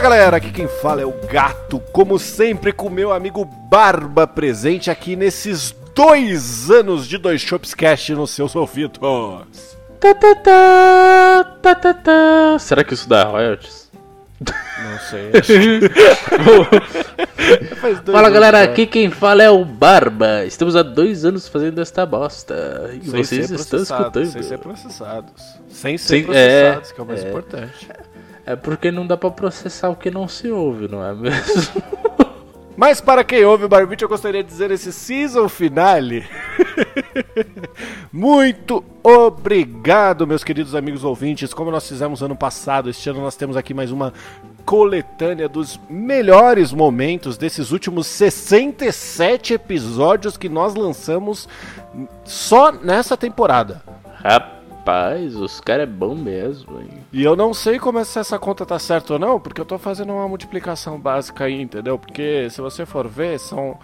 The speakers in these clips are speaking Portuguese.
Fala galera, aqui quem fala é o Gato, como sempre com meu amigo Barba presente aqui nesses dois anos de Dois Shops Cast nos seus ouvidos. Tá, tá, tá, tá, tá, tá. Será que isso dá royalties? Não sei. Fala galera, já. aqui quem fala é o Barba. Estamos há dois anos fazendo esta bosta. E Sem vocês estão escutando. Sem ser processados. Sem ser Sem- processados, é, que é o mais é. importante. É porque não dá pra processar o que não se ouve, não é mesmo? Mas para quem ouve o Barbite, eu gostaria de dizer esse season finale. Muito obrigado, meus queridos amigos ouvintes. Como nós fizemos ano passado, este ano nós temos aqui mais uma coletânea dos melhores momentos desses últimos 67 episódios que nós lançamos só nessa temporada. Rapaz, os caras é bom mesmo, hein? E eu não sei como é se essa conta tá certa ou não, porque eu tô fazendo uma multiplicação básica aí, entendeu? Porque se você for ver, são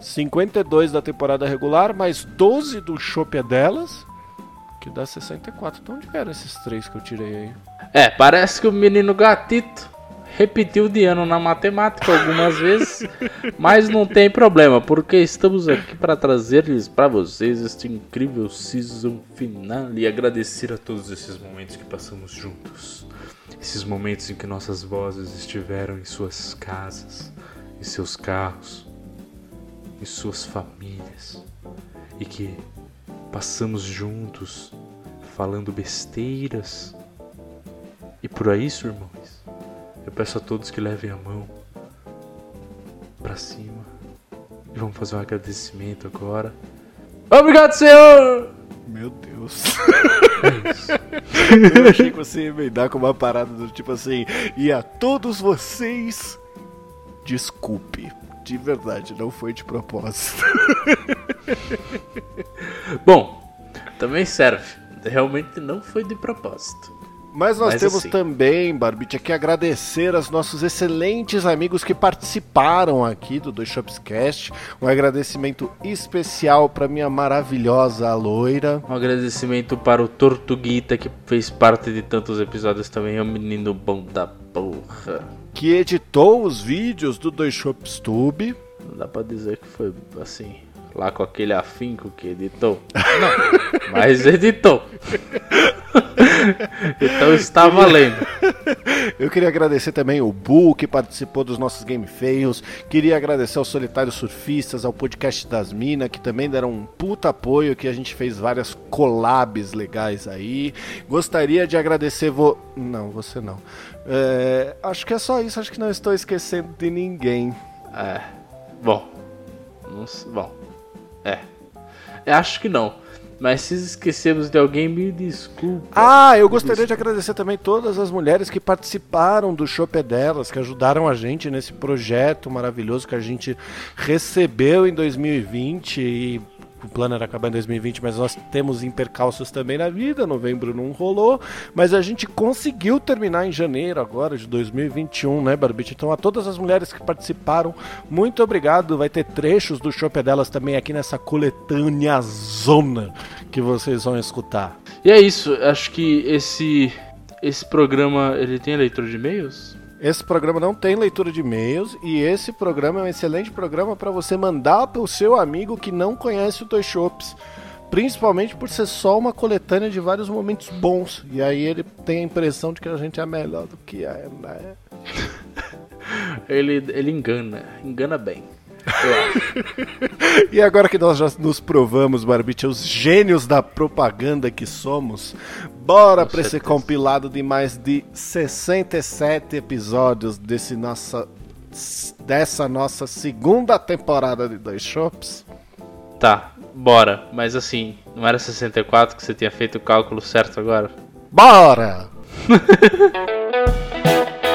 52 da temporada regular, mais 12 do Chopp é delas, que dá 64. Então onde vieram esses três que eu tirei aí? É, parece que o menino gatito repetiu de ano na matemática algumas vezes, mas não tem problema, porque estamos aqui para trazer-lhes para vocês este incrível season final e agradecer a todos esses momentos que passamos juntos. Esses momentos em que nossas vozes estiveram em suas casas, em seus carros, em suas famílias. E que passamos juntos falando besteiras. E por isso, irmãos, eu peço a todos que levem a mão pra cima e vamos fazer um agradecimento agora. Obrigado, Senhor! Meu Deus. É isso. eu achei que você ia emendar com uma parada do tipo assim, e a todos vocês, desculpe. De verdade, não foi de propósito. Bom, também serve. Realmente não foi de propósito. Mas nós Mas temos assim- também, Barbite, aqui agradecer aos nossos excelentes amigos que participaram aqui do Dois Shops Cast. Um agradecimento especial para minha maravilhosa loira. Um agradecimento para o Tortuguita que fez parte de tantos episódios também. É um menino bom da porra. Que editou os vídeos do Dois Shops Tube. Não dá pra dizer que foi assim, lá com aquele afinco que editou. Não, mas editou. então está valendo. Eu queria agradecer também o Bu, que participou dos nossos Game Fails. Queria agradecer aos Solitários Surfistas, ao podcast das Minas, que também deram um puta apoio, que a gente fez várias collabs legais aí. Gostaria de agradecer vo... Não, você não. É, acho que é só isso, acho que não estou esquecendo de ninguém. É. Bom. Não bom. É. Eu acho que não. Mas se esquecemos de alguém, me desculpa. Ah, eu gostaria de agradecer também todas as mulheres que participaram do Chopp é Delas, que ajudaram a gente nesse projeto maravilhoso que a gente recebeu em 2020 e o plano era acabar em 2020, mas nós temos impercalços também na vida, novembro não rolou, mas a gente conseguiu terminar em janeiro agora de 2021, né, Barbite? Então a todas as mulheres que participaram, muito obrigado, vai ter trechos do Chopp Delas também aqui nessa coletânea zona que vocês vão escutar. E é isso. Acho que esse. Esse programa, ele tem leitura de e-mails? Esse programa não tem leitura de e-mails e esse programa é um excelente programa para você mandar para o seu amigo que não conhece o Toy Shops. Principalmente por ser só uma coletânea de vários momentos bons. E aí ele tem a impressão de que a gente é melhor do que é, né? Ele, ele engana. Engana bem. E agora que nós já nos provamos, Barbite, os gênios da propaganda que somos, bora para esse compilado de mais de 67 episódios desse nossa, dessa nossa segunda temporada de Dois Shops. Tá, bora. Mas assim, não era 64 que você tinha feito o cálculo certo agora? Bora!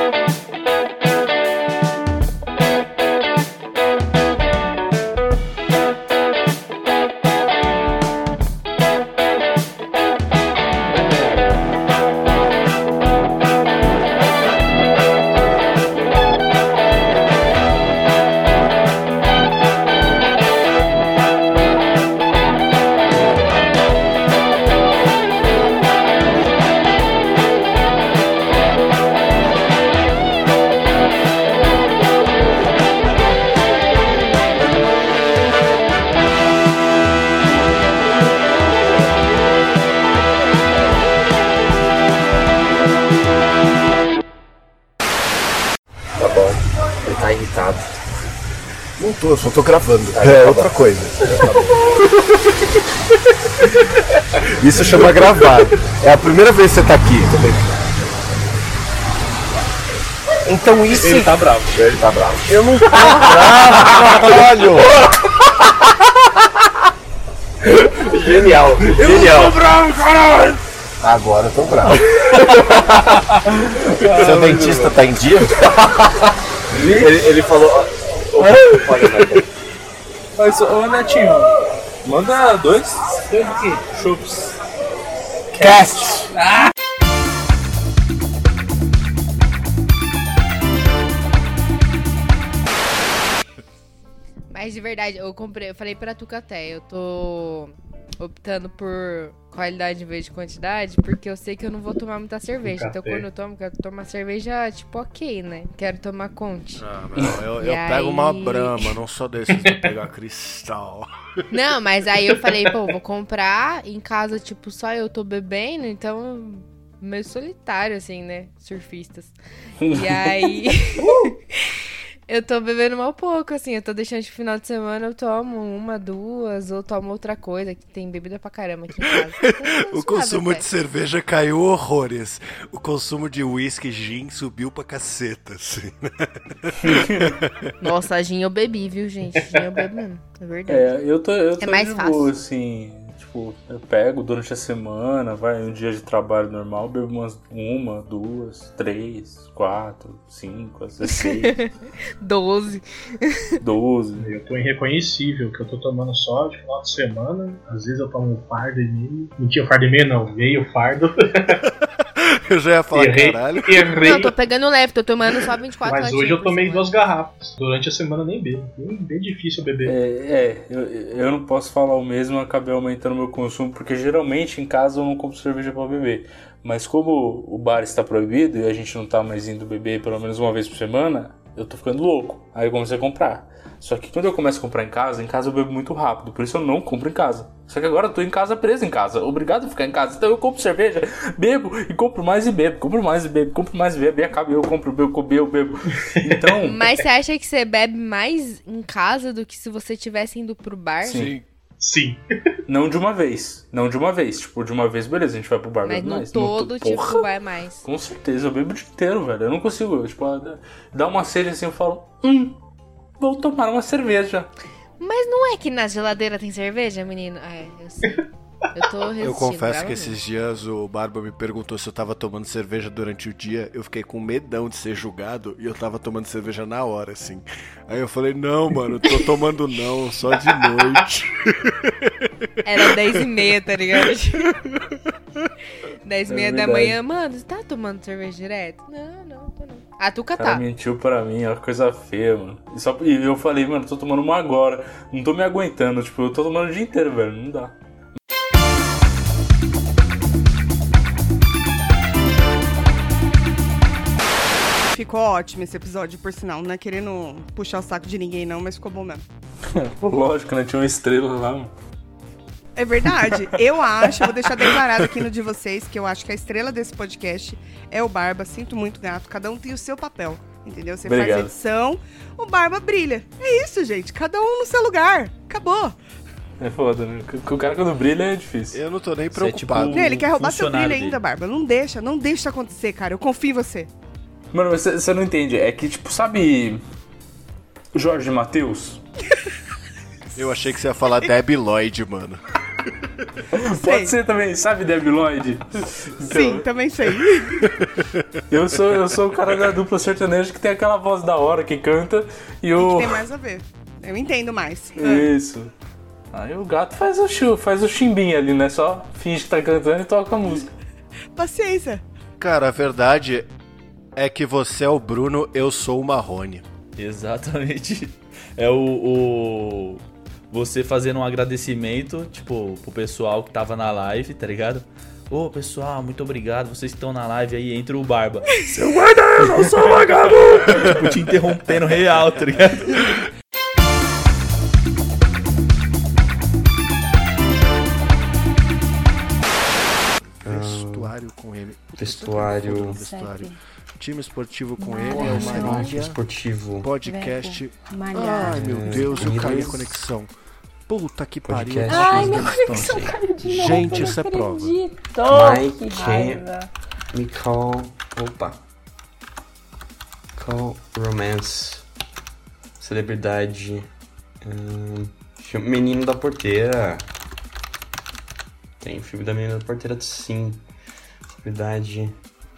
Tô, só tô gravando. Ah, é tá outra bom. coisa. Isso chama gravar. É a primeira vez que você tá aqui. Então isso. Ele tá bravo. Ele tá bravo. Eu não tô bravo, caralho! Genial, genial. bravo, caralho! Agora eu tô bravo. Seu dentista tá em dia? ele, ele falou. Mas, ô Netinho, manda dois. Dois o quê? Chups. Cast! Mas de verdade, eu comprei, eu falei pra Tuca até, eu tô optando por qualidade em vez de quantidade, porque eu sei que eu não vou tomar muita cerveja. Então quando eu tomo, quero tomar cerveja, tipo, ok, né? Quero tomar Conte. Ah, não, eu, eu pego uma aí? brama, não sou desses de pegar cristal. Não, mas aí eu falei, pô, vou comprar em casa, tipo, só eu tô bebendo, então meio solitário, assim, né? Surfistas. E aí. eu tô bebendo mal pouco, assim. Eu tô deixando de final de semana, eu tomo uma, duas, ou tomo outra coisa, que tem bebida pra caramba aqui em casa. Então, O consumo até. de cerveja caiu horrores. O consumo de uísque gin subiu pra caceta, assim. Nossa, gin eu bebi, viu, gente? Gin eu bebo mesmo. É verdade. É, eu tô, eu tô mais de fácil. boa, assim. Tipo, eu pego durante a semana, vai, um dia de trabalho normal, bebo umas uma, duas, três, quatro, cinco, às vezes seis, Doze. doze. Eu tô irreconhecível, que eu tô tomando só de final de semana. Às vezes eu tomo um fardo e meio. Mentira, fardo e meio não, meio fardo. Eu já ia falar, Errei. caralho. Errei. Não, eu tô pegando leve, tô tomando só 24 Mas hoje eu tomei duas garrafas. Durante a semana nem bebo. Bem, difícil beber. É, é eu, eu não posso falar o mesmo, eu acabei aumentando meu consumo, porque geralmente em casa eu não compro cerveja pra beber. Mas como o bar está proibido e a gente não tá mais indo beber pelo menos uma vez por semana, eu tô ficando louco. Aí eu comecei a comprar. Só que quando eu começo a comprar em casa, em casa eu bebo muito rápido, por isso eu não compro em casa. Só que agora eu tô em casa preso em casa, obrigado a ficar em casa. Então eu compro cerveja, bebo e compro mais e bebo, compro mais e bebo, compro mais e bebo, e acaba eu compro, bebo, bebo, eu bebo. Então, Mas você acha que você bebe mais em casa do que se você tivesse indo pro bar? Sim. Sim. não de uma vez, não de uma vez. Tipo, de uma vez, beleza, a gente vai pro bar, Mas no mais. todo, to- tipo, Porra! vai mais. Com certeza, eu bebo o dia inteiro, velho. Eu não consigo, eu, tipo, dá uma sede assim, eu falo, hum, vou tomar uma cerveja. Mas não é que na geladeira tem cerveja, menino? É, eu sei. Eu tô resistindo. Eu confesso que esses dias o Barba me perguntou se eu tava tomando cerveja durante o dia. Eu fiquei com medão de ser julgado e eu tava tomando cerveja na hora, assim. Aí eu falei, não, mano, tô tomando não, só de noite. Era 10 e meia, tá ligado? 10 e meia É da manhã. Mano, você tá tomando cerveja direto? Não, não, tô não. A Tuca O cara tá. mentiu pra mim, é uma coisa feia, mano. E, só, e eu falei, mano, tô tomando uma agora. Não tô me aguentando, tipo, eu tô tomando o dia inteiro, velho. Não dá. Ficou ótimo esse episódio, por sinal. Não é querendo puxar o saco de ninguém, não, mas ficou bom mesmo. Lógico, né? Tinha uma estrela lá, mano. É verdade. Eu acho, eu vou deixar declarado aqui no de vocês, que eu acho que a estrela desse podcast é o Barba. Sinto muito, gato. Cada um tem o seu papel. Entendeu? Você Obrigado. faz edição, o Barba brilha. É isso, gente. Cada um no seu lugar. Acabou. É foda, né? O cara quando brilha é difícil. Eu não tô nem Você é preocupado. tipo- Não, ele quer roubar seu brilho ainda, dele. Barba. Não deixa, não deixa isso acontecer, cara. Eu confio em você. Mano, mas você não entende. É que, tipo, sabe. Jorge Matheus? Eu achei que você ia falar Debbie Lloyd, mano. Sei. Pode ser também, sabe, Debbie Lloyd? Sim, Então, também sei. eu sou, eu sou o cara da dupla sertaneja que tem aquela voz da hora que canta e o. Tem mais a ver. Eu entendo mais. Isso. Aí o gato faz o chu, faz o chimbinho ali, né? Só finge que tá cantando e toca a música. Paciência. Cara, a verdade é que você é o Bruno, eu sou o Marrone. Exatamente. É o, o- Você fazendo um agradecimento, tipo, pro pessoal que tava na live, tá ligado? Ô pessoal, muito obrigado. Vocês que estão na live aí, entra o Barba. Seu guarda, eu sou vagabundo! tipo, te interrompendo real, tá ligado? Vestuário com M. Vestuário. Vestuário. Time esportivo com ele, é o time esportivo. Podcast. Malhar. Ai, meu Deus, eu caí a conexão. Puta que pariu. Podcast. Ai, minha conexão caiu de novo. Gente, isso é prova. Mike. Me call. Opa. Call Romance. Celebridade. Hum, Menino da Porteira. Tem o filme da Menina da Porteira, sim. Celebridade.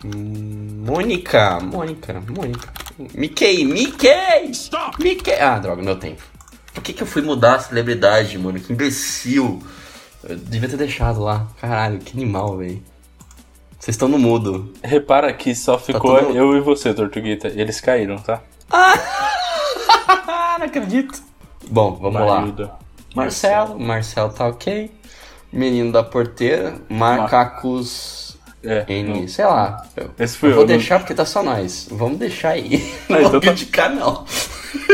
Mônica. Mônica. Mônica. Mickey. Mickey! Stop! Mickey! Ah, droga, meu tempo. Por que, que eu fui mudar a celebridade, mano? Que imbecil. Eu devia ter deixado lá. Caralho, que animal, velho. Vocês estão no mudo. Repara que só ficou todo mundo- eu e você, Tortuguita. Eles caíram, tá? Ah, não acredito. Bom, vamos lá. Marilda. Marcelo, Marcelo tá ok. Menino da porteira, macacos É. N, não. sei lá. Eu, Esse fui eu eu. vou não- deixar porque tá só nós. Vamos deixar aí. Não então vou tá. criticar, não.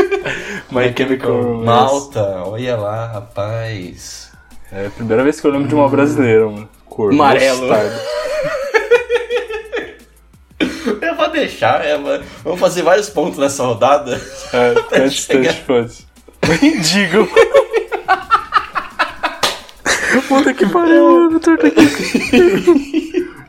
My Chemical. Malta, olha lá, rapaz. É a primeira vez que eu lembro de uma brasileira, mano. Cor Amarelo. Eu vou deixar, é, mano. Vamos fazer vários pontos nessa rodada. É, chegar. de fãs. Mendigo. Puta que pariu, mano, Tortuguita.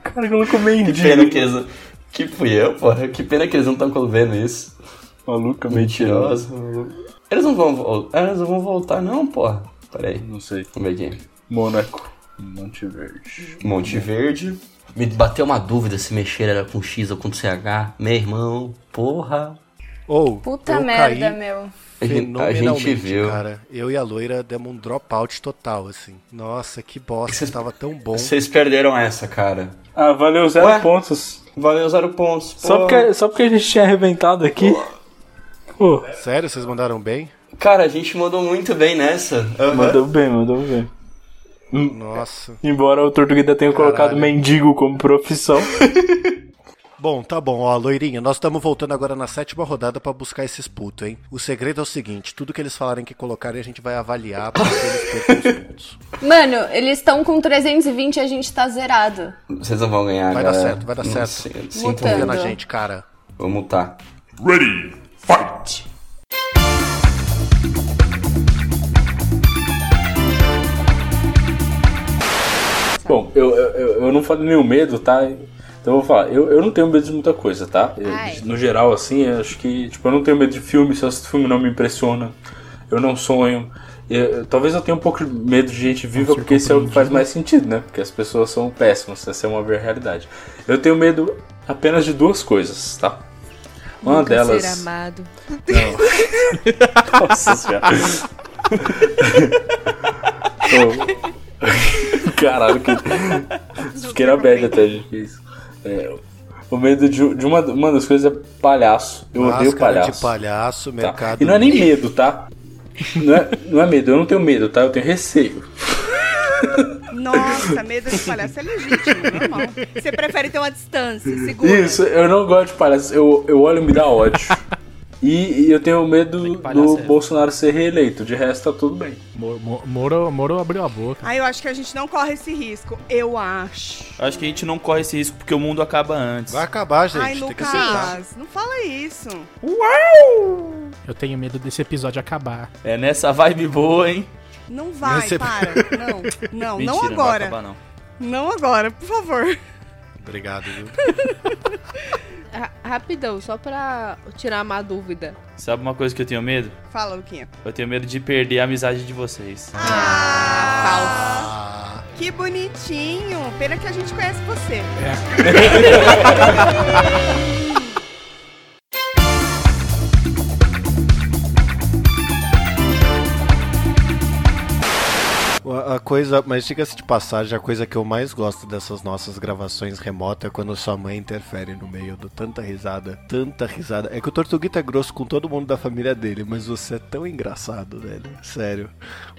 Cara, colocou Que pena que eles. Que fui eu, porra. Que pena que eles não estão vendo isso. Maluca, mentirosa. Mentiroso. Eles não vão voltar. Eles não vão voltar, não, porra. Pera aí. Não sei. Vamos ver aqui. Mônaco. Monte Verde. Monte Verde. Me bateu uma dúvida se mexer era com X ou com CH. Meu irmão, porra. Ou, Puta eu merda, caí meu. A gente, a fenomenalmente, gente viu. cara. Eu e a loira demos um dropout total, assim. Nossa, que bosta, Vocês- tava tão bom. Vocês perderam essa, cara. Ah, valeu zero Ué? pontos. Valeu zero pontos. Só porque, só porque a gente tinha arrebentado aqui. Pô, Sério, vocês mandaram bem? Cara, a gente mandou muito bem nessa. Aham. mandou bem, mandou bem. Nossa. Embora o Tortuguita tenha colocado Caralho. mendigo como profissão. Bom, tá bom, ó, loirinha, nós estamos voltando agora na sétima rodada pra buscar esses putos, hein? O segredo é o seguinte, tudo que eles falarem que colocarem a gente vai avaliar pra eles os pontos. Mano, eles estão com 320 e a gente tá zerado. Vocês não vão ganhar, Vai dar galera. certo, vai dar Não certo. Sinto. Confia na gente, cara. Vou mutar. Bom, eu, eu, eu- eu não falei nenhum medo, tá? Então eu vou falar, eu, eu não tenho medo de muita coisa, tá? Ai. no geral, assim, eu acho que, tipo, eu não tenho medo de filme, se assisto filme não me impressiona, eu não sonho. Eu- talvez eu tenha um pouco de medo de gente viva, porque isso é o que faz mais sentido, né? Porque as pessoas são péssimas, essa é uma ver- realidade. Eu tenho medo apenas de duas coisas, tá? Uma Nunca delas. ser amado. Nossa senhora. Caralho, que. Fiquei na bad até de que isso. É, o medo de, de uma, uma das coisas é palhaço. Eu odeio Máscara palhaço. de palhaço, tá? mercado... E não é nem medo, tá? Não é, não é medo, eu não tenho medo, tá? Eu tenho receio. Nossa, medo de palhaço é legítimo, normal. Você prefere ter uma distância, segura. Isso, eu não gosto de palhaço. Eu, eu olho e me dá ódio. E, e eu tenho medo do é. Bolsonaro ser reeleito. De resto, tá tudo bem. Mo- Mo- Moro, Moro abriu a boca. Aí eu acho que a gente não corre esse risco. Eu acho. Acho que a gente não corre esse risco porque o mundo acaba antes. Vai acabar, gente, Ai, tem que aceitar. Lucas, não fala isso. Eu tenho medo desse episódio acabar. É nessa vibe boa, hein? Não vai, Você- para. Não, não, Mentira, não vai agora. acabar, não. Não agora, por favor. Obrigado, viu? Ra- rapidão, só pra tirar uma dúvida. Sabe uma coisa que eu tenho medo? Fala, Luquinha. Eu tenho medo de perder a amizade de vocês. Ah, Que bonitinho. Pena que a gente conhece você. A coisa, mas diga-se de passagem, a coisa que eu mais gosto dessas nossas gravações remotas é quando sua mãe interfere no meio do tanta risada, tanta risada. É que o Tortuguita é grosso com todo mundo da família dele, mas você é tão engraçado, velho. Sério.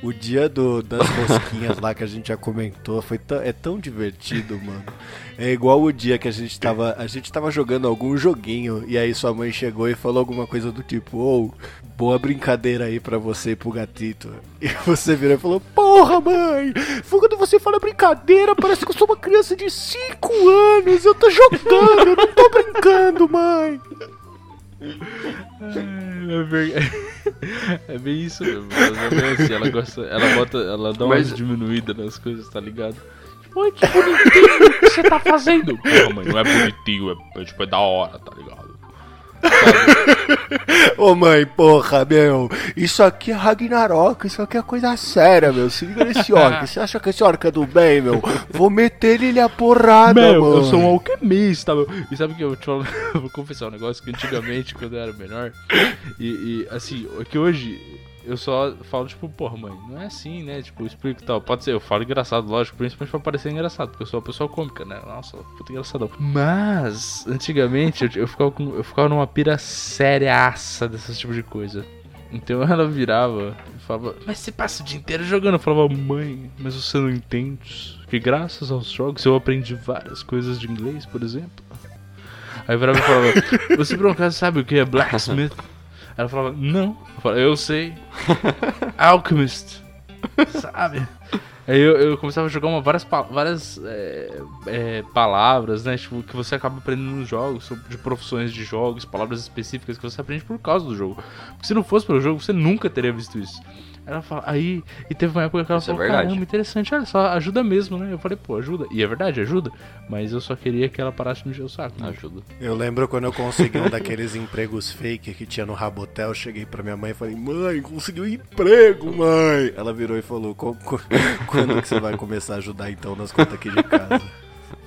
O dia do, das rosquinhas lá que a gente já comentou foi tão, é tão divertido, mano. É igual o dia que a gente tava, a gente tava jogando algum joguinho e aí sua mãe chegou e falou alguma coisa do tipo, ou boa brincadeira aí pra você e pro gatito. E você virou e falou, porra, mãe! Mãe. Quando você fala brincadeira, parece que eu sou uma criança de 5 anos. Eu tô jogando, eu não tô brincando, mãe. É, bem, é bem isso mesmo. Ela, é assim, ela gosta. Ela bota. Ela dá Mas- umas diminuídas nas coisas, tá ligado? Oi, que bonitinho que você tá fazendo. Porra, mãe, não é bonitinho, é, é, tipo, é da hora, tá ligado? Ô mãe, porra, meu. Isso aqui é Ragnarok, isso aqui é coisa séria, meu. Se liga nesse orc. Você acha que esse orc é do bem, meu? Vou meter ele a porrada, Meu, mano. eu sou um alquimista, meu. E sabe que eu te falo, vou confessar um negócio que antigamente, quando eu era menor, e, e, assim, é que hoje eu só falo, tipo, porra, mãe, não é assim, né? Tipo, explico e tal. Pode ser, eu falo engraçado, lógico, principalmente pra parecer engraçado, porque eu sou uma pessoa cômica, né? Nossa, puta engraçadão. Mas, antigamente, eu, eu, ficava, com, eu ficava numa pira sériaça desse tipo de coisa. Então ela virava e falava, mas você passa o dia inteiro jogando. Eu falava, mãe, mas você não entende que graças aos jogos eu aprendi várias coisas de inglês, por exemplo. Aí virava e falava, você por um acaso sabe o que é blacksmith? Ela falava, não. Eu falava, eu sei. Alchemist. Sabe? Aí eu, eu começava a jogar uma, várias, várias é, é, palavras, né? Tipo, que você acaba aprendendo nos jogos, de profissões de jogos, palavras específicas que você aprende por causa do jogo. Porque se não fosse pelo jogo, você nunca teria visto isso. Ela fala, aí, e teve uma época que ela Isso é falou, verdade. caramba, interessante, olha só, ajuda mesmo, né? Eu falei, pô, ajuda. E é verdade, ajuda. Mas eu só queria que ela parasse de me encher o saco. né? Ajuda. Eu lembro quando eu consegui um daqueles empregos fake que tinha no Rabotel, eu cheguei pra minha mãe e falei, mãe, consegui um emprego, mãe. Ela virou e falou, "Co- co- quando que você vai começar a ajudar então nas contas aqui de casa?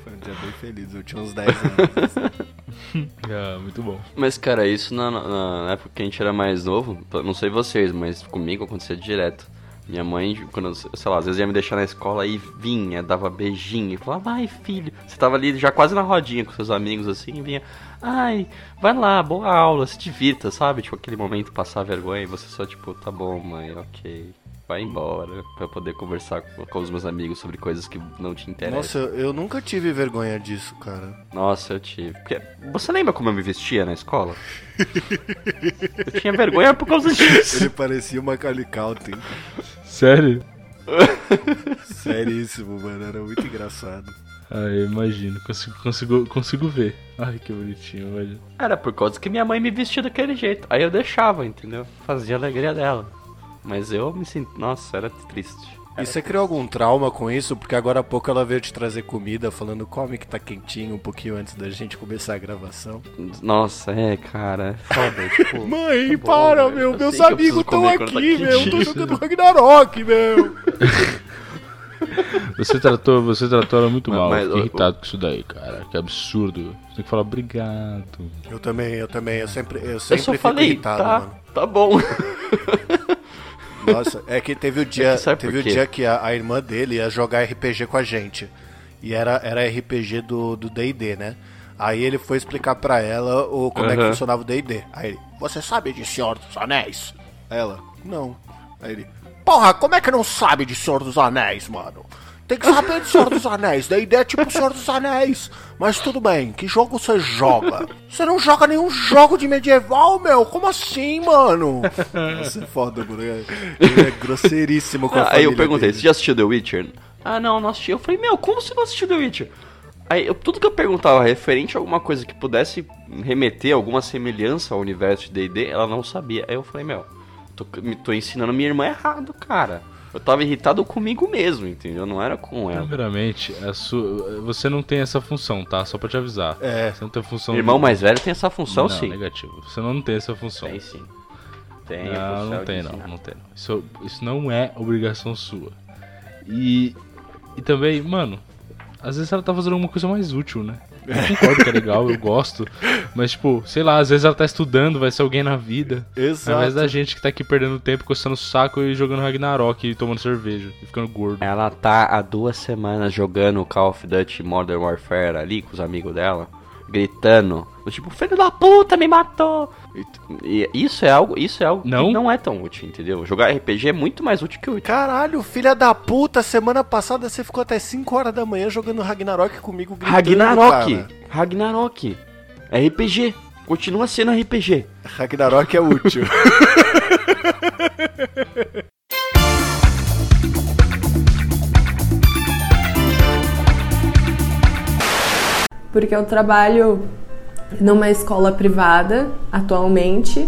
Foi um dia bem feliz, eu tinha uns 10 anos. assim. Ah, muito bom. Mas, cara, isso na, na- época que a gente era mais novo, não sei vocês, mas comigo acontecia direto. Minha mãe, quando, sei lá, às vezes ia me deixar na escola e vinha, dava beijinho e falava, ai filho, você tava ali já quase na rodinha com seus amigos assim, e vinha, ai, vai lá, boa aula, se divirta, sabe? Tipo, aquele momento passar vergonha e você só, tipo, tá bom, mãe, ok. Vai embora, pra poder conversar com, com os meus amigos sobre coisas que não te interessam. Nossa, eu, eu nunca tive vergonha disso, cara. Nossa, eu tive. Porque- você lembra como eu me vestia na escola? eu tinha vergonha por causa disso. Ele parecia uma Calicalten. Sério? Seríssimo, mano, era muito engraçado. Ah, eu imagino, consigo, consigo, consigo ver. Ai, que bonitinho, imagina. Era por causa que minha mãe me vestia daquele jeito. Aí eu deixava, entendeu? Fazia a alegria dela. Mas eu me sinto. Nossa, era triste. E você criou algum trauma com isso? Porque agora há pouco ela veio te trazer comida, falando come que tá quentinho um pouquinho antes da gente começar a gravação. Nossa, é, cara. É foda. tipo, Mãe, tá bom, para, velho. meu, Eu meus eu amigos estão tá aqui, meu, eu tô jogando Ragnarok, meu. Você tratou, você tratou ela muito Mas- mal. mas Fiquei irritado com isso daí, cara. Que absurdo. Você tem que falar obrigado. Eu também, eu também, eu sempre, eu Eu sempre só fico falei, irritado, tá, mano. tá bom. Nossa, é que teve o dia, É que sabe teve o dia que a, a irmã dele ia jogar RPG com a gente. E era, era RPG do do D&D, né? Aí ele foi explicar pra ela o, como é que funcionava o D&D. Aí ele, você sabe de Senhor dos Anéis? Ela, não. Aí ele, porra, como é que não sabe de Senhor dos Anéis, mano? Tem que saber de Senhor dos Anéis. D&D é tipo Senhor dos Anéis. Mas tudo bem, que jogo você joga? Você não joga nenhum jogo de medieval, meu? Como assim, mano? Nossa, é foda, mano. Ele é grosseiríssimo com a Ah, aí eu perguntei, dele. você já assistiu The Witcher? Ah, não, não assisti. Eu falei, meu, como você não assistiu The Witcher? Aí, eu- tudo que eu perguntava referente a alguma coisa que pudesse remeter alguma semelhança ao universo de D&D, ela não sabia. Aí eu falei, meu, tô, tô ensinando minha irmã errado, cara. Eu tava irritado comigo mesmo, entendeu? Não era com ela. Primeiramente, a sua, você não tem essa função, tá? Só pra te avisar. É. Você não tem função. Irmão de- mais velho tem essa função, não, sim. negativo. Você não tem essa função. Tem sim. Tem a Não, função não de tem não, não tem não. Isso, isso não é obrigação sua. E, e também, mano, às vezes ela tá fazendo alguma coisa mais útil, né? Eu concordo que é legal, eu gosto. Mas, tipo, sei lá, às vezes ela tá estudando, vai ser alguém na vida. Ao invés Exato. da gente que tá aqui perdendo tempo, coçando o saco e jogando Ragnarok e tomando cerveja e ficando gordo. Ela tá há duas semanas jogando Call of Duty Modern Warfare ali com os amigos dela, gritando, do tipo, filho da puta, me matou! E, e isso é algo, isso é algo Não? que não é tão útil, entendeu? Jogar RPG é muito mais útil que útil. Caralho, filha da puta, semana passada você ficou até 5 horas da manhã jogando Ragnarok comigo gritando, Ragnarok! cara. Ragnarok! É RPG! Continua sendo RPG! Ragnarok é útil. Porque eu trabalho numa escola privada atualmente,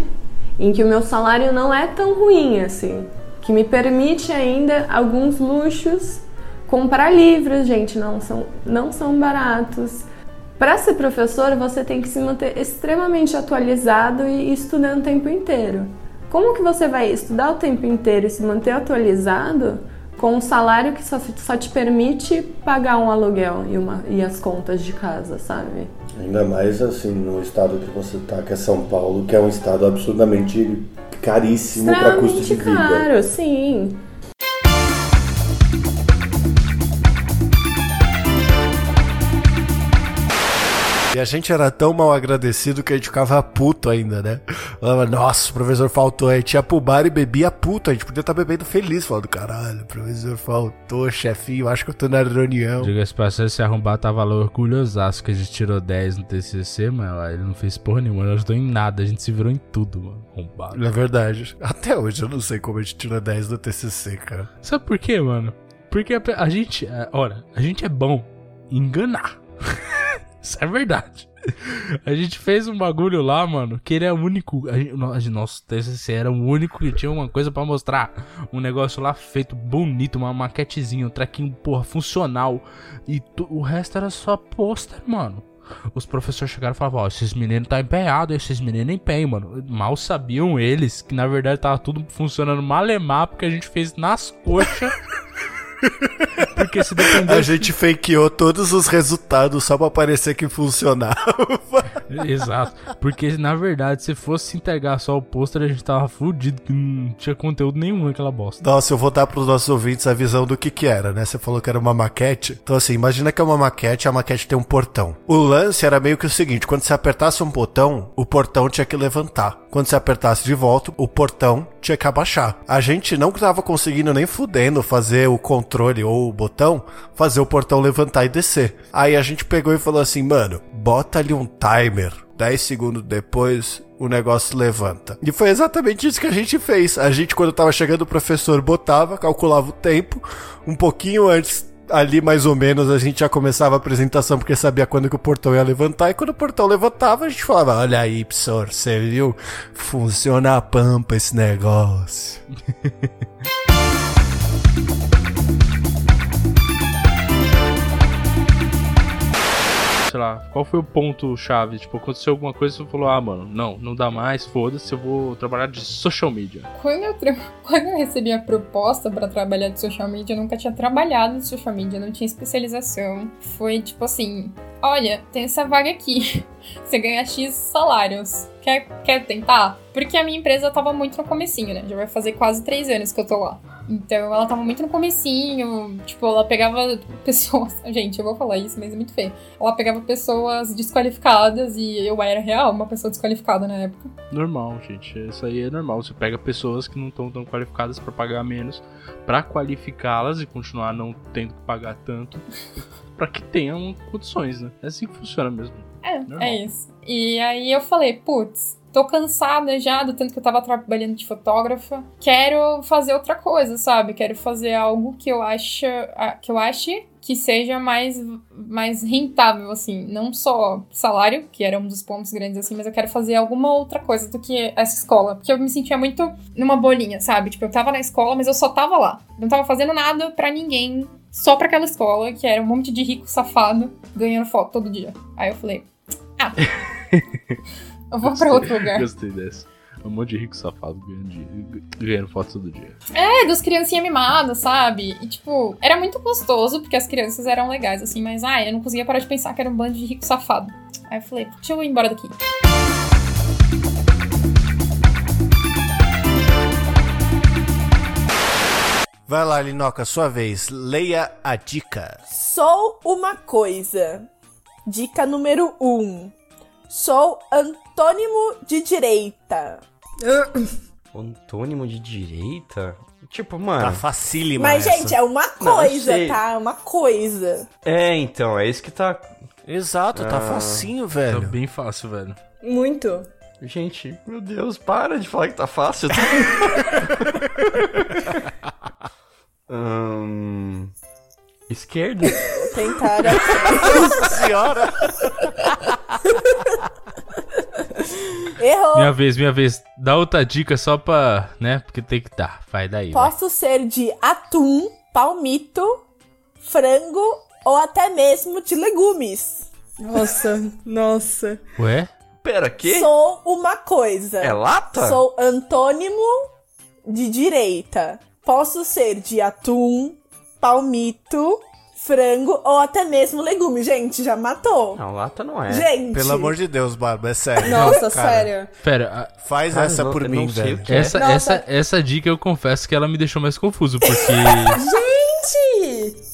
em que o meu salário não é tão ruim assim, que me permite ainda alguns luxos, comprar livros, gente, não são, não são baratos. Para ser professor, você tem que se manter extremamente atualizado e estudando o tempo inteiro. Como que você vai estudar o tempo inteiro e se manter atualizado com um salário que só, só te permite pagar um aluguel e, uma, e as contas de casa, sabe? Ainda mais assim no estado que você tá, que é São Paulo, que é um estado absurdamente caríssimo para custo de vida. caro, sim. E a gente era tão mal agradecido que a gente ficava puto ainda, né? Falava, nossa, o professor faltou. A gente ia pro bar e bebia puto. A gente podia estar tá bebendo feliz, falando, caralho, o professor faltou, chefinho, acho que eu tô na reunião. Diga-se você, se arrombar tava lá orgulhosaço que a gente tirou 10 no TCC, mas ele não fez porra nenhuma, não ajudou em nada, a gente se virou em tudo, mano. Arrombado. É verdade. Até hoje eu não sei como a gente tirou 10 no TCC, cara. Sabe por quê, mano? Porque a, a gente, é, olha, a gente é bom em enganar. Isso é verdade. A gente fez um bagulho lá, mano, que ele é o único. A gente, nosso TCC era o único que tinha uma coisa para mostrar. Um negócio lá feito bonito, uma maquetezinha, um trequinho, porra, funcional. E o resto era só pôster, mano. Os professores chegaram e falavam: Ó, esses meninos tá empenhado, esses meninos empenham, mano. Mal sabiam eles que na verdade tava tudo funcionando malemar porque a gente fez nas coxas. Porque se dependesse... A gente fakeou todos os resultados só pra parecer que funcionava. Exato. Porque na verdade, se fosse entregar só o pôster, a gente tava fudido, que não tinha conteúdo nenhum naquela bosta. Nossa, eu vou dar pros nossos ouvintes a visão do que que era, né? Você falou que era uma maquete. Então assim, imagina que é uma maquete, a maquete tem um portão. O lance era meio que o seguinte, quando você apertasse um botão, o portão tinha que levantar. Quando você apertasse de volta, o portão tinha que abaixar. A gente não tava conseguindo nem fudendo fazer o controle ou o botão, fazer o portão levantar e descer. Aí a gente pegou e falou assim, mano, bota ali um timer. 10 segundos depois, o negócio levanta. E foi exatamente isso que a gente fez. A gente, quando tava chegando, o professor botava, calculava o tempo. Um pouquinho antes ali mais ou menos a gente já começava a apresentação porque sabia quando que o portão ia levantar e quando o portão levantava a gente falava, olha aí, professor, você viu? Funciona a pampa esse negócio. sei lá, qual foi o ponto chave? Tipo, aconteceu alguma coisa e você falou, ah, mano, não, não dá mais, foda-se, eu vou trabalhar de social media. Quando eu, tra... Quando eu recebi a proposta para trabalhar de social media, eu nunca tinha trabalhado de social media, não tinha especialização. Foi tipo assim, olha, tem essa vaga aqui, você ganha X salários, quer, quer tentar? Porque a minha empresa tava muito no comecinho, né? Já vai fazer quase três anos que eu tô lá. Então ela tava muito no comecinho, tipo, ela pegava pessoas. Gente, eu vou falar isso, mas é muito feio. Ela pegava pessoas desqualificadas e eu era real uma pessoa desqualificada na época. Normal, gente. Isso aí é normal. Você pega pessoas que não estão tão qualificadas para pagar menos, para qualificá-las e continuar não tendo que pagar tanto, para que tenham condições, né? É assim que funciona mesmo. É, normal. é isso. E aí eu falei, putz, tô cansada já do tanto que eu tava trabalhando de fotógrafa. Quero fazer outra coisa, sabe? Quero fazer algo que eu ache, que eu ache que seja mais, mais rentável, assim. Não só salário, que era um dos pontos grandes, assim, mas eu quero fazer alguma outra coisa do que essa escola. Porque eu me sentia muito numa bolinha, sabe? Tipo, eu tava na escola, mas eu só tava lá. Não tava fazendo nada para ninguém, só pra aquela escola, que era um monte de rico safado ganhando foto todo dia. Aí eu falei, ah. Eu vou pra outro lugar. Gostei dessa. Um monte de rico safado ganhando, ganhando fotos todo dia. É, dos criancinhas mimadas, sabe? E, tipo, era muito gostoso, porque as crianças eram legais, assim, mas, ai, eu não conseguia parar de pensar que era um bando de rico safado. Aí eu falei, deixa eu ir embora daqui. Vai lá, Linoca, sua vez. Leia a dica. Sou uma coisa. Dica número 1. Um. Sou antônimo de direita. Antônimo de direita? Tipo, mano. Tá facílimo, Mas, essa. gente, é uma coisa, Não, tá? É uma coisa. É, então, é isso que tá. Exato, tá ah, tá facinho, velho. Tá bem fácil, velho. Muito. Gente, meu Deus, para de falar que tá fácil. Tá? hum... Esquerda? Tentaram. senhora! Errou! Minha vez, minha vez. Dá outra dica só pra. né? Porque tem que dar. Vai daí. Posso vai. ser de atum, palmito, frango ou até mesmo de legumes. Nossa, nossa. Ué? Pera, quê? Sou uma coisa. É lata? Sou antônimo de direita. Posso ser de atum, palmito, frango ou até mesmo legume. Gente, já matou. Não, lata não é. Gente. Pelo amor de Deus, Barba, é sério. Nossa, Cara, sério. Pera, a- Faz Cara, essa por mim, velho. que é. essa, essa, essa dica eu confesso que ela me deixou mais confuso, porque. Gente!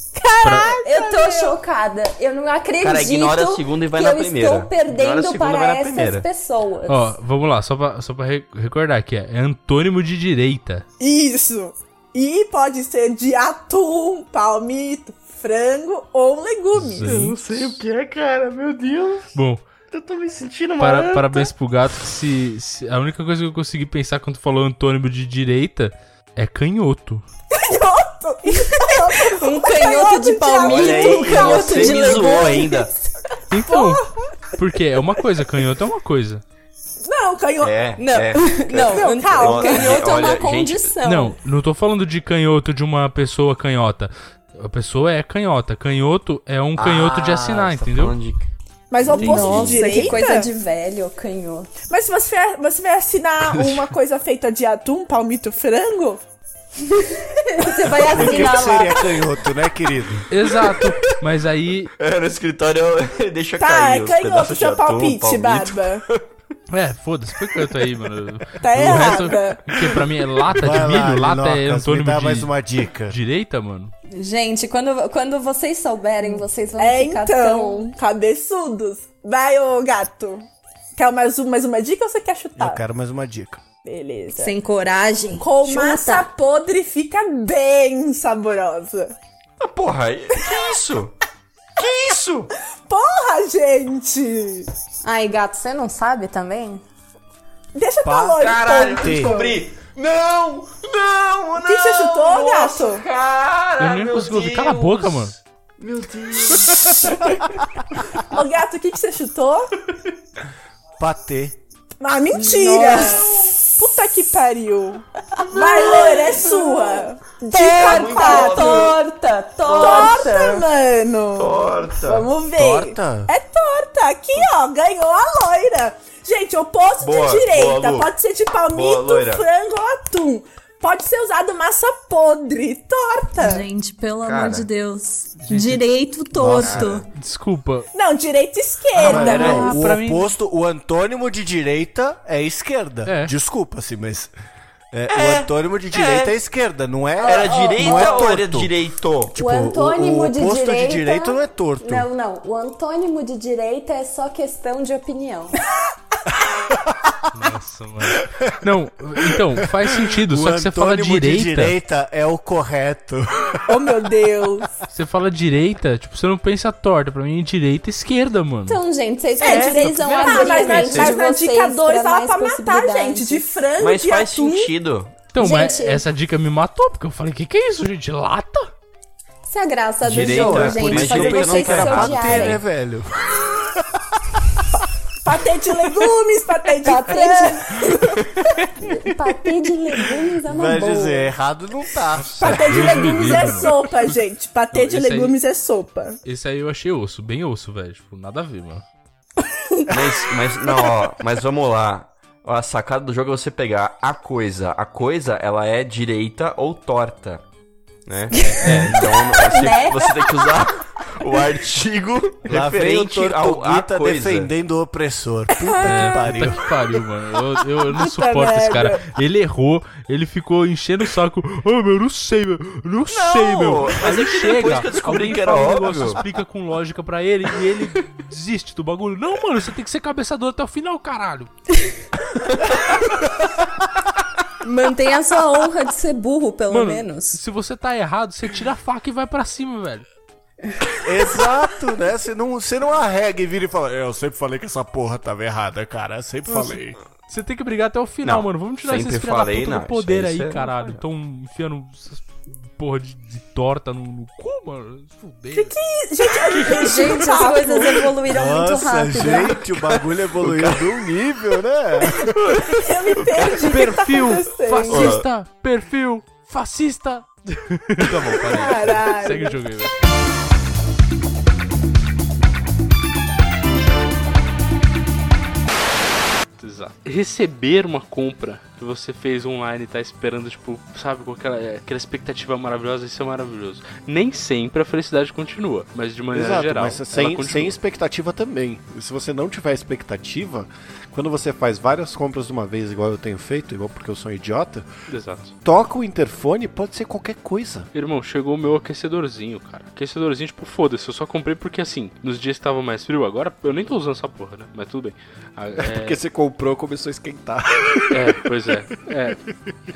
Eu tô chocada. Eu não acredito Cara, ignora a segunda e vai que na eu primeira. estou perdendo segunda para essas primeira. pessoas. Ó, vamos lá, só pra, só pra re- recordar aqui. É antônimo de direita. Isso. E pode ser de atum, palmito, frango ou legumes. Eu não sei o que é, cara. Meu Deus. Bom, Eu tô me sentindo para, mal. parabéns pro gato que se, se- A única coisa que eu consegui pensar quando tu falou antônimo de direita é canhoto. Um canhoto de palmito, aí, um canhoto você de me legumes. zoou ainda. Então, porque é uma coisa, canhoto é uma coisa. Não, canhoto. É, Não, é. não, Não, calma. canhoto é Olha, uma gente, condição. Não, não tô falando de canhoto de uma pessoa canhota. A pessoa é canhota. Canhoto é um canhoto de Ah, assinar, você tá entendeu? falando de- Mas oposto de Nossa, direita? que coisa de velho, canhoto. Mas se você, vai- você vai assinar uma coisa feita de atum, palmito, frango? Você vai assinar lá. seria canhoto, né, querido? Exato. Mas aí. É, no escritório eu- deixa Tá, cair é os canhoto, pedaços de seu atum, palpite, palmito. Barba. É, foda-se, põe canhoto aí, mano. Tá o resto, errada. que pra mim é lata Vai de milho, lá, lata é Linocas, antônimo me dá de mais uma dica. direita, mano. Gente, quando, quando vocês souberem, vocês vão É ficar então, cabeçudos. Vai, ô gato. Quer mais, um- mais uma dica ou você quer Eu chutar? quero mais uma dica. Beleza. tão sem coragem. Com Chuta. massa podre fica bem saborosa. Ah, porra, que isso? Que isso? Porra, gente! Ai, gato, você não sabe também? Deixa pra longe. Caralho, ponto. eu descobri. Não, não, não. O que você chutou, Nossa, gato? Cara, Eu nem consigo ouvir. Cala a boca, mano. Meu Deus. Ô, gato, o que, que você chutou? Patê. Ah, mentira! Puta que pariu! Vai, loira, é sua! Dica quatro. torta, Torta, mano! Torta. Vamos ver! Torta? É torta! Aqui, ó, ganhou a loira! Gente, oposto Boa, de direita. boa. Pode ser de Boa, palmito, loira. frango ou atum. Pode ser usado massa podre. Torta! Gente, pelo Cara. amor de Deus. Direito torto. Desculpa. Não, direita e Ah, esquerda. mas não, o pra mim- oposto, o antônimo de direita é esquerda. É. Desculpa, assim, mas. é, o antônimo de direita é, esquerda, não é. Era não é direita ou era torto. direito? Tipo, o antônimo o, o de oposto direita. de direita não é torto. Não, não. O antônimo de direita é só questão de opinião. Nossa, mano. Não, então, faz sentido. O Só que você fala direita. direita é o correto. Oh, meu Deus. Você fala direita, tipo, você não pensa torta. Pra mim é direita e esquerda, mano. Então, gente, vocês É, precisam Ah, abrir mas mas de na dica 2 pra dava mais pra matar, gente. De frango, Mas de faz atum. sentido. Então, mas Gente- essa dica me matou, porque eu falei, que que é isso, gente? Lata? Essa é a graça do Direita, jogo, é, gente. por isso fazer vocês se errado. Patê, né, odiarem. velho? Patê de legumes, patê de Patê frango. de... Patê de legumes é uma Vai boa. dizer, errado não tá. Patê de legumes é sopa, gente. Patê Não, de esse aí- legumes é sopa. Esse aí eu achei osso, bem osso, velho. Tipo, nada a ver, mano. Mas, mas não, ó, mas vamos lá. A sacada do jogo é você pegar a coisa. A coisa, ela é direita ou torta, né? É, então você, Né? você tem que usar o artigo Lá vem o referente ao, a Tortuguita coisa. defendendo o opressor. Puta É, que pariu. Puta que pariu, mano. Eu, eu, eu não suporto esse cara. Ele errou, ele ficou enchendo o saco. Ô, meu, não sei, meu. Não, sei, meu. mas Aí é que chega, depois que eu descobri que era óbvio. negócio, explica com lógica pra ele e ele desiste do bagulho. Não, mano, você tem que ser cabeçador até o final, caralho. Mantenha a sua honra de ser burro, pelo Mano, menos. se você tá errado, você tira a faca e vai pra cima, velho. Exato, né? Você não, você não arrega e vira e fala, "É, eu sempre falei que essa porra tava errada, cara. Eu sempre falei. Você tem que brigar até o final, Não, mano. Vamos tirar esses filha da puta não, do poder aí caralho. fala. Tão enfiando essas porra de, de torta no, no cu, mano. Fudeu. Que que é Gente, Gente, as coisas evoluíram muito Nossa, rápido. gente, o bagulho evoluiu de um nível, né? Eu me perdi. Perfil O que tá fascista! Perfil fascista! tá bom, parei. Caralho. Segue o jogo aí, velho. Receber uma compra que você fez online e tá esperando, tipo, sabe, com aquela, aquela expectativa maravilhosa, isso é maravilhoso. Nem sempre a felicidade continua, mas de maneira Exato, geral. mas sem, sem expectativa também. Se você não tiver expectativa, quando você faz várias compras de uma vez, igual eu tenho feito, igual porque eu sou um idiota, Exato. toca o interfone, pode ser qualquer coisa. Irmão, chegou o meu aquecedorzinho, cara. Aquecedorzinho, tipo, foda-se, eu só comprei porque assim, nos dias que tava mais frio, agora eu nem tô usando essa porra, né? Mas tudo bem. Ah, é- Porque você comprou, começou a esquentar. É, pois é. É,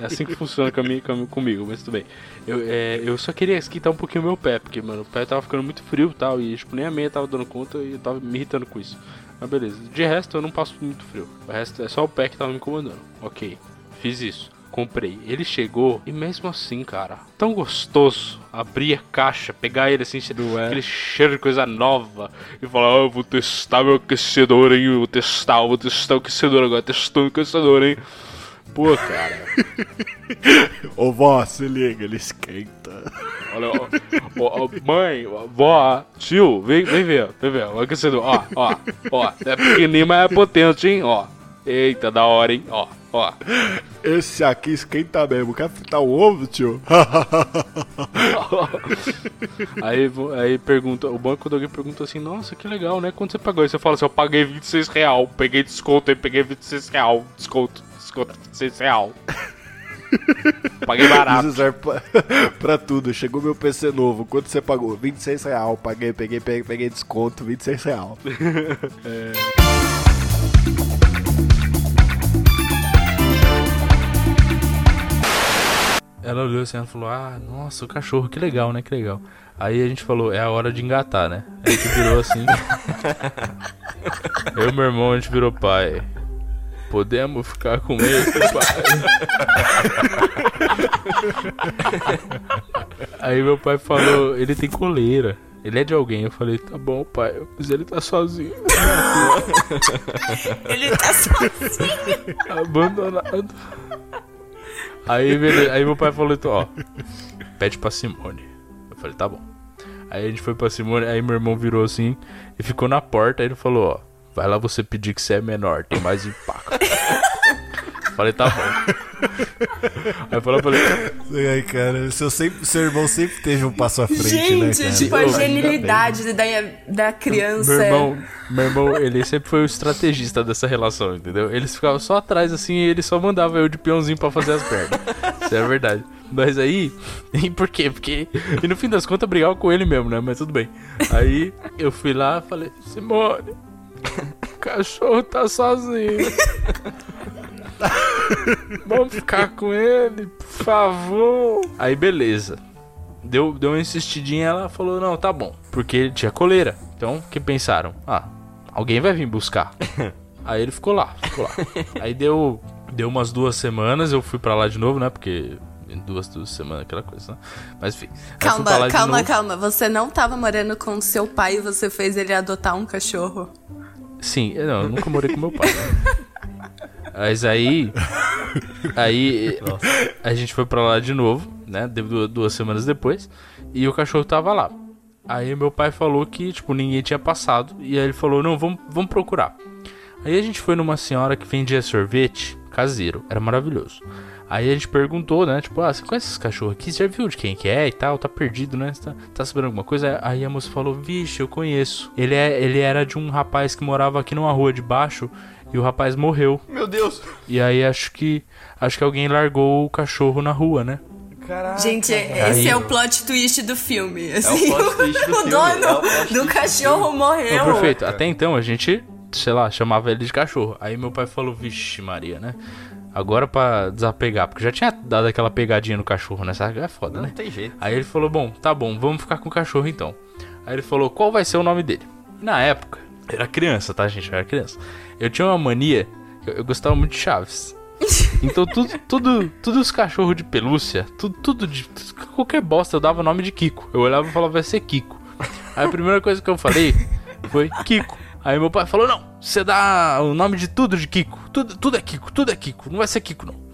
é assim que funciona com a minha- com a- comigo, mas tudo bem. Eu, é, eu só queria esquentar um pouquinho o meu pé, porque, mano, o pé tava ficando muito frio e tal, e, tipo, nem a meia tava dando conta e eu tava me irritando com isso. Mas beleza. De resto, eu não passo muito frio. O resto é só o pé que tava me incomodando. Ok, fiz isso. Comprei. Ele chegou e mesmo assim, cara, tão gostoso abrir a caixa, pegar ele assim, aquele cheiro de coisa nova e falar: Ah, eu vou testar meu aquecedor, hein? Eu vou testar, eu vou testar o aquecedor agora, testando o aquecedor, hein? Pô, cara. Ô vó, se liga, ele esquenta. Olha, ó, ó, ó, mãe, vó, tio, vem, vem ver, vem ver, o aquecedor, ó, ó, ó, é pequenininho, mas é potente, hein, ó. Eita, da hora, hein, ó, ó. Esse aqui esquenta mesmo. Quer fritar o ovo, tio? Aí, aí pergunta, o banco quando alguém pergunta assim, nossa, que legal, né? Quanto você pagou? Aí você fala assim, eu paguei 26 real, peguei desconto aí, peguei 26 real, desconto, desconto 26 real. paguei barato. Isso serve pra, pra tudo. Chegou meu PC novo. Quanto você pagou? 26 real. Paguei, peguei, peguei, peguei desconto, 26 real. Ela olhou assim, ela falou, ah, nossa, o cachorro, que legal, né, que legal. Aí a gente falou, é a hora de engatar, né? Aí a gente virou assim. Eu e meu irmão, a gente virou pai. Podemos ficar com ele, pai? Aí meu pai falou, ele tem coleira. Ele é de alguém. Eu falei, tá bom, pai, mas ele tá sozinho. Ele tá sozinho. Abandonado. Aí, beleza. Aí meu pai falou, então, ó, pede pra Simone. Eu falei, tá bom. Aí a gente foi pra Simone, aí meu irmão virou assim e ficou na porta, aí ele falou, ó, vai lá você pedir que você é menor, tem mais impacto. falei, tá bom. Aí eu falei, Ai, cara, seu, sempre, seu irmão sempre teve um passo à frente, Gente, né, tipo, a genialidade da, da criança. Meu irmão, meu irmão, ele sempre foi o estrategista dessa relação, entendeu? Eles ficavam só atrás assim e ele só mandava eu de peãozinho pra fazer as pernas. Isso é verdade. Mas aí, e por quê? Porque, e no fim das contas, eu brigava com ele mesmo, né? Mas tudo bem. Aí eu fui lá e falei: Simone, cachorro tá sozinho. Vamos ficar com ele, por favor. Aí beleza. Deu, deu uma insistidinha, ela falou, não, tá bom. Porque ele tinha coleira. Então, o que pensaram? Ah, alguém vai vir buscar. Aí ele ficou lá, ficou lá. Aí deu, deu umas duas semanas, eu fui pra lá de novo, né? Porque em duas, duas semanas, aquela coisa, né? Mas enfim. Calma, calma, calma. Você não tava morando com seu pai e você fez ele adotar um cachorro. Sim, eu não, eu nunca morei com meu pai. né? Mas aí. Aí. A gente foi pra lá de novo, né? Duas semanas depois. E o cachorro tava lá. Aí meu pai falou que, tipo, ninguém tinha passado. E aí ele falou: não, vamos, vamos procurar. Aí a gente foi numa senhora que vendia sorvete caseiro. Era maravilhoso. Aí a gente perguntou, né? Tipo, ah, você conhece esse cachorro aqui? Você já viu de quem que é e tal? Tá perdido, né? Tá, tá sabendo alguma coisa? Aí a moça falou, vixe, eu conheço. Ele, é, ele era de um rapaz que morava aqui numa rua de baixo e o rapaz morreu. Meu Deus! E aí acho que acho que alguém largou o cachorro na rua, né? Caraca. Gente, Aí- esse é o plot twist do filme. É o Assim, plot twist do o filme, dono é o do do cachorro morreu. Não, perfeito. Até então a gente, sei lá, chamava ele de cachorro. Aí meu pai falou, vixe Maria, né? Agora pra desapegar, porque já tinha dado aquela pegadinha no cachorro, né? Sabe? É foda, Não né? tem jeito. Aí ele falou, bom, tá bom, vamos ficar com o cachorro então. Aí ele falou, qual vai ser o nome dele? Na época, era criança, tá, gente? Eu era criança. Eu tinha uma mania, eu, eu gostava muito de Chaves. Então tudo, tudo, tudo os cachorros de pelúcia, tudo, tudo de qualquer bosta eu dava o nome de Kiko. Eu olhava e falava vai ser Kiko. Aí a primeira coisa que eu falei foi Kiko. Aí meu pai falou: "Não, você dá o nome de tudo de Kiko. Tudo, tudo é Kiko, tudo é Kiko. Não vai ser Kiko não".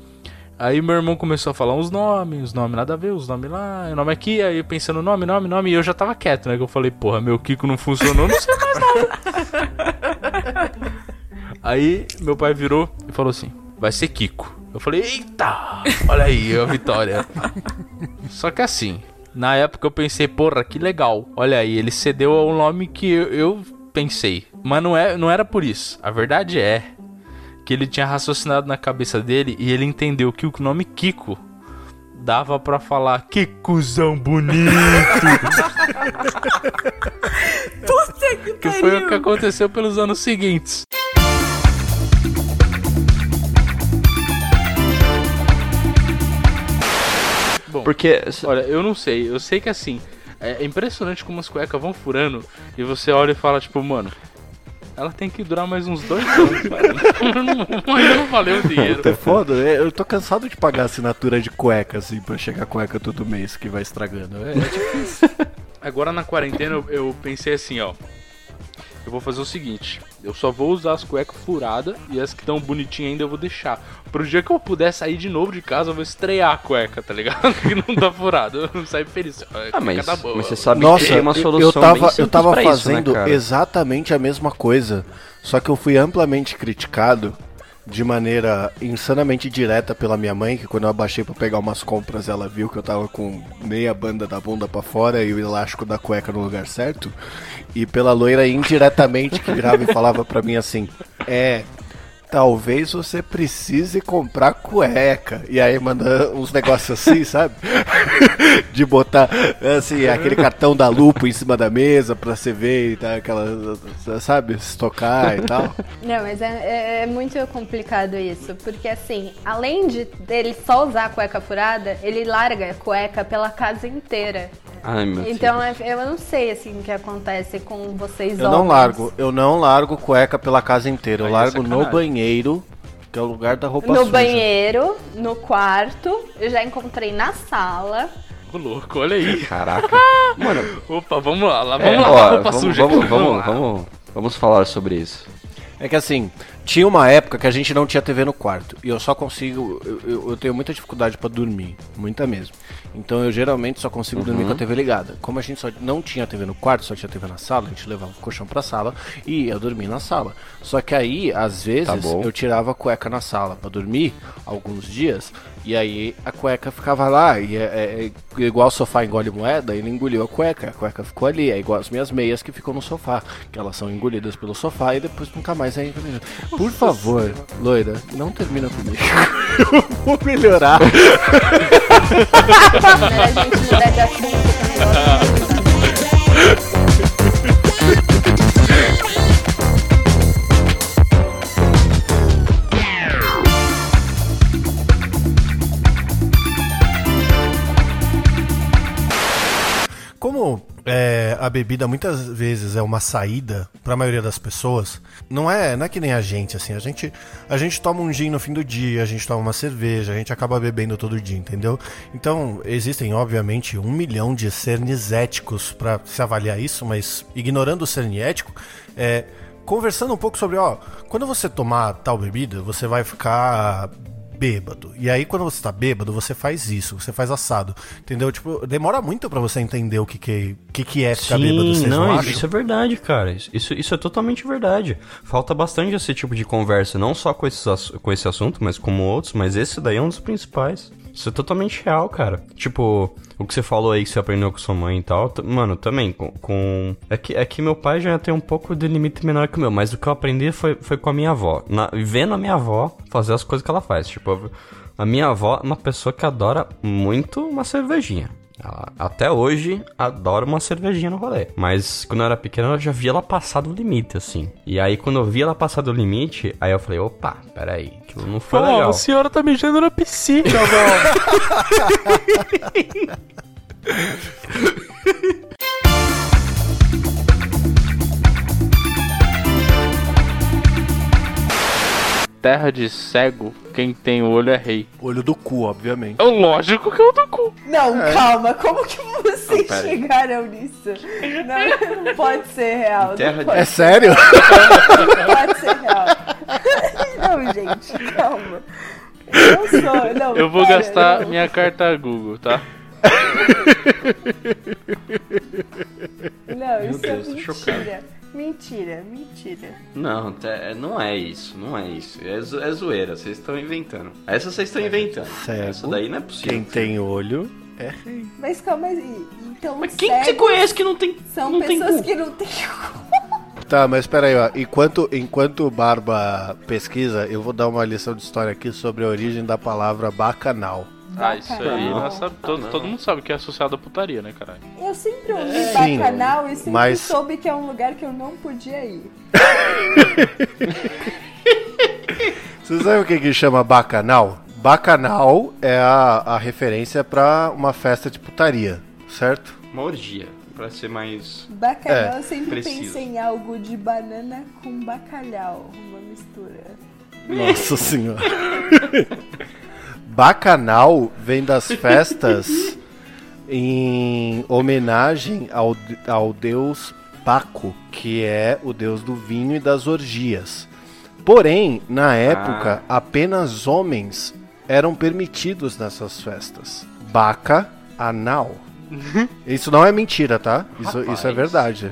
Aí meu irmão começou a falar uns nomes, os nomes nada a ver, os nomes lá, o nome aqui, aí eu pensando nome, nome, nome, e eu já tava quieto, né? Que eu falei, porra, meu Kiko não funcionou, não sei mais nada. aí meu pai virou e falou assim: vai ser Kiko. Eu falei, eita, olha aí a vitória. Só que assim, na época eu pensei, porra, que legal. Olha aí, ele cedeu ao nome que eu, eu pensei. Mas não, é, não era por isso. A verdade é que ele tinha raciocinado na cabeça dele e ele entendeu que o nome Kiko dava pra falar que cuzão bonito. Puta que que foi o que aconteceu pelos anos seguintes. Bom, Porque. Olha, eu não sei. Eu sei que assim. É impressionante como as cuecas vão furando e você olha e fala, tipo, mano. Ela tem que durar mais uns dois anos. Ainda não valeu o dinheiro. É foda. é, Eu tô cansado de pagar assinatura de cueca, assim, pra chegar cueca todo mês que vai estragando. É, é difícil. Agora na quarentena eu, eu pensei assim, ó. Eu vou fazer o seguinte: eu só vou usar as cuecas furadas e as que estão bonitinhas ainda eu vou deixar. Pro dia que eu puder sair de novo de casa, eu vou estrear a cueca, tá ligado? que não tá furado. Eu saio feliz. Ah, mas, tá boa. mas você sabe Nossa, que tem uma eu- solução eu tava, bem eu tava pra isso, né, fazendo cara? exatamente a mesma coisa, só que eu fui amplamente criticado de maneira insanamente direta pela minha mãe, que quando eu abaixei pra pegar umas compras, ela viu que eu tava com meia banda da bunda pra fora e o elástico da cueca no lugar certo, e pela loira indiretamente que virava e falava pra mim assim: "É, talvez você precise comprar cueca". E aí manda uns negócios assim, sabe? de botar assim, aquele cartão da lupo em cima da mesa pra você ver e tal, aquela, sabe, estocar e tal. Não, mas é, é- é muito complicado isso, porque assim, além de dele só usar a cueca furada, ele larga a cueca pela casa inteira. Ai, meu Então é- eu não sei assim o que acontece com vocês Eu não homens. largo, eu não largo cueca pela casa inteira, eu Aí é largo no sacanagem. Banheiro, que é o lugar da roupa No suja. banheiro, no quarto, eu já encontrei na sala. Ô, louco, olha aí. Caraca. Mano. Opa, vamos lá, lá É, vamos lá, ó, roupa vamos, suja. Vamos, vamos, lá. vamos, vamos falar sobre isso. É que assim, tinha uma época que a gente não tinha TV no quarto. E eu só consigo. Eu, eu- eu tenho muita dificuldade pra dormir. Muita mesmo. Então eu geralmente só consigo dormir Uhum. com a TV ligada. Como a gente só não tinha TV no quarto, só tinha TV na sala, a gente levava o colchão pra sala e ia dormir na sala. Só que aí, às vezes, Tá eu tirava a cueca na sala pra dormir, alguns dias, e aí a cueca ficava lá. E é, é- é igual o sofá engole moeda, ele engoliu a cueca, a cueca ficou ali. É igual as minhas meias que ficam no sofá, que elas são engolidas pelo sofá e depois nunca mais é engolida. Por favor, loira, não termina comigo. eu vou melhorar. Melhor a gente mudar de assunto, que o é, a bebida muitas vezes é uma saída pra maioria das pessoas, não é, não é que nem a gente, assim, a gente, a gente toma um gin no fim do dia, a gente toma uma cerveja, a gente acaba bebendo todo dia, entendeu? Então, existem, obviamente, um milhão de cernes éticos pra se avaliar isso, mas ignorando o cerne ético, é, conversando um pouco sobre, ó, quando você tomar tal bebida, você vai ficar bêbado. E aí, quando você tá bêbado, você faz isso, você faz assado. Entendeu? Tipo, demora muito pra você entender o que, que, que, que é ficar bêbado, vocês não, não, acham? isso é verdade, cara. Isso, isso é totalmente verdade. Falta bastante esse tipo de conversa, não só com, esses, com esse assunto, mas como outros, mas esse daí é um dos principais. Isso é totalmente real, cara. Tipo, o que você falou aí que você aprendeu com sua mãe e tal, mano, também com. com- É, que, é que meu pai já tem um pouco de limite menor que o meu, mas o que eu aprendi foi, foi com a minha avó. Na- vendo a minha avó fazer as coisas que ela faz. Tipo, a minha avó é uma pessoa que adora muito uma cervejinha. Ela, até hoje, adora uma cervejinha no rolê. Mas quando eu era pequeno, eu já via ela passar do limite, assim. E aí, quando eu vi ela passar do limite, aí eu falei, opa, peraí, aquilo não foi Pô, legal. a senhora tá mijando na piscina, avó. terra de cego, quem tem olho é rei. Olho do cu, obviamente. É lógico que é o do cu. Não, É. calma, como que vocês Não, chegaram nisso? Não, não pode ser real. Terra de- É sério? Não pode ser real. Não, gente, calma. Eu não sou, não. Eu vou pera, gastar não. minha carta Google, tá? Não, Meu isso Deus, é tô chocado. Mentira. Mentira. Não, te- não é isso, não é isso. É, zo- é zoeira, vocês estão inventando. Essa vocês estão inventando. Cego, Essa daí não é possível. Quem tem olho é rei. Mas calma aí. Então, Mas quem que você conhece que não tem São não tem pessoas cu? que não têm Tá, mas peraí, ó. Enquanto, enquanto o Barba pesquisa, eu vou dar uma lição de história aqui sobre a origem da palavra bacanal. Ah, isso aí, Bacanal. nós sabe- todo, todo mundo sabe que é associado à putaria, né, caralho? Eu sempre ouvi Sim, bacanal e sempre mas- soube que é um lugar que eu não podia ir. Você sabe o que que chama bacanal? Bacanal é a, a referência pra uma festa de putaria, certo? Uma orgia, pra ser mais. Bacanal, É, eu sempre preciso. pensei em algo de banana com bacalhau, uma mistura. Nossa senhora. Bacanal vem das festas em homenagem ao, ao deus Baco, que é o deus do vinho e das orgias. Porém, na época, apenas homens eram permitidos nessas festas. Baca anal. Isso não é mentira, tá? Isso, isso é verdade.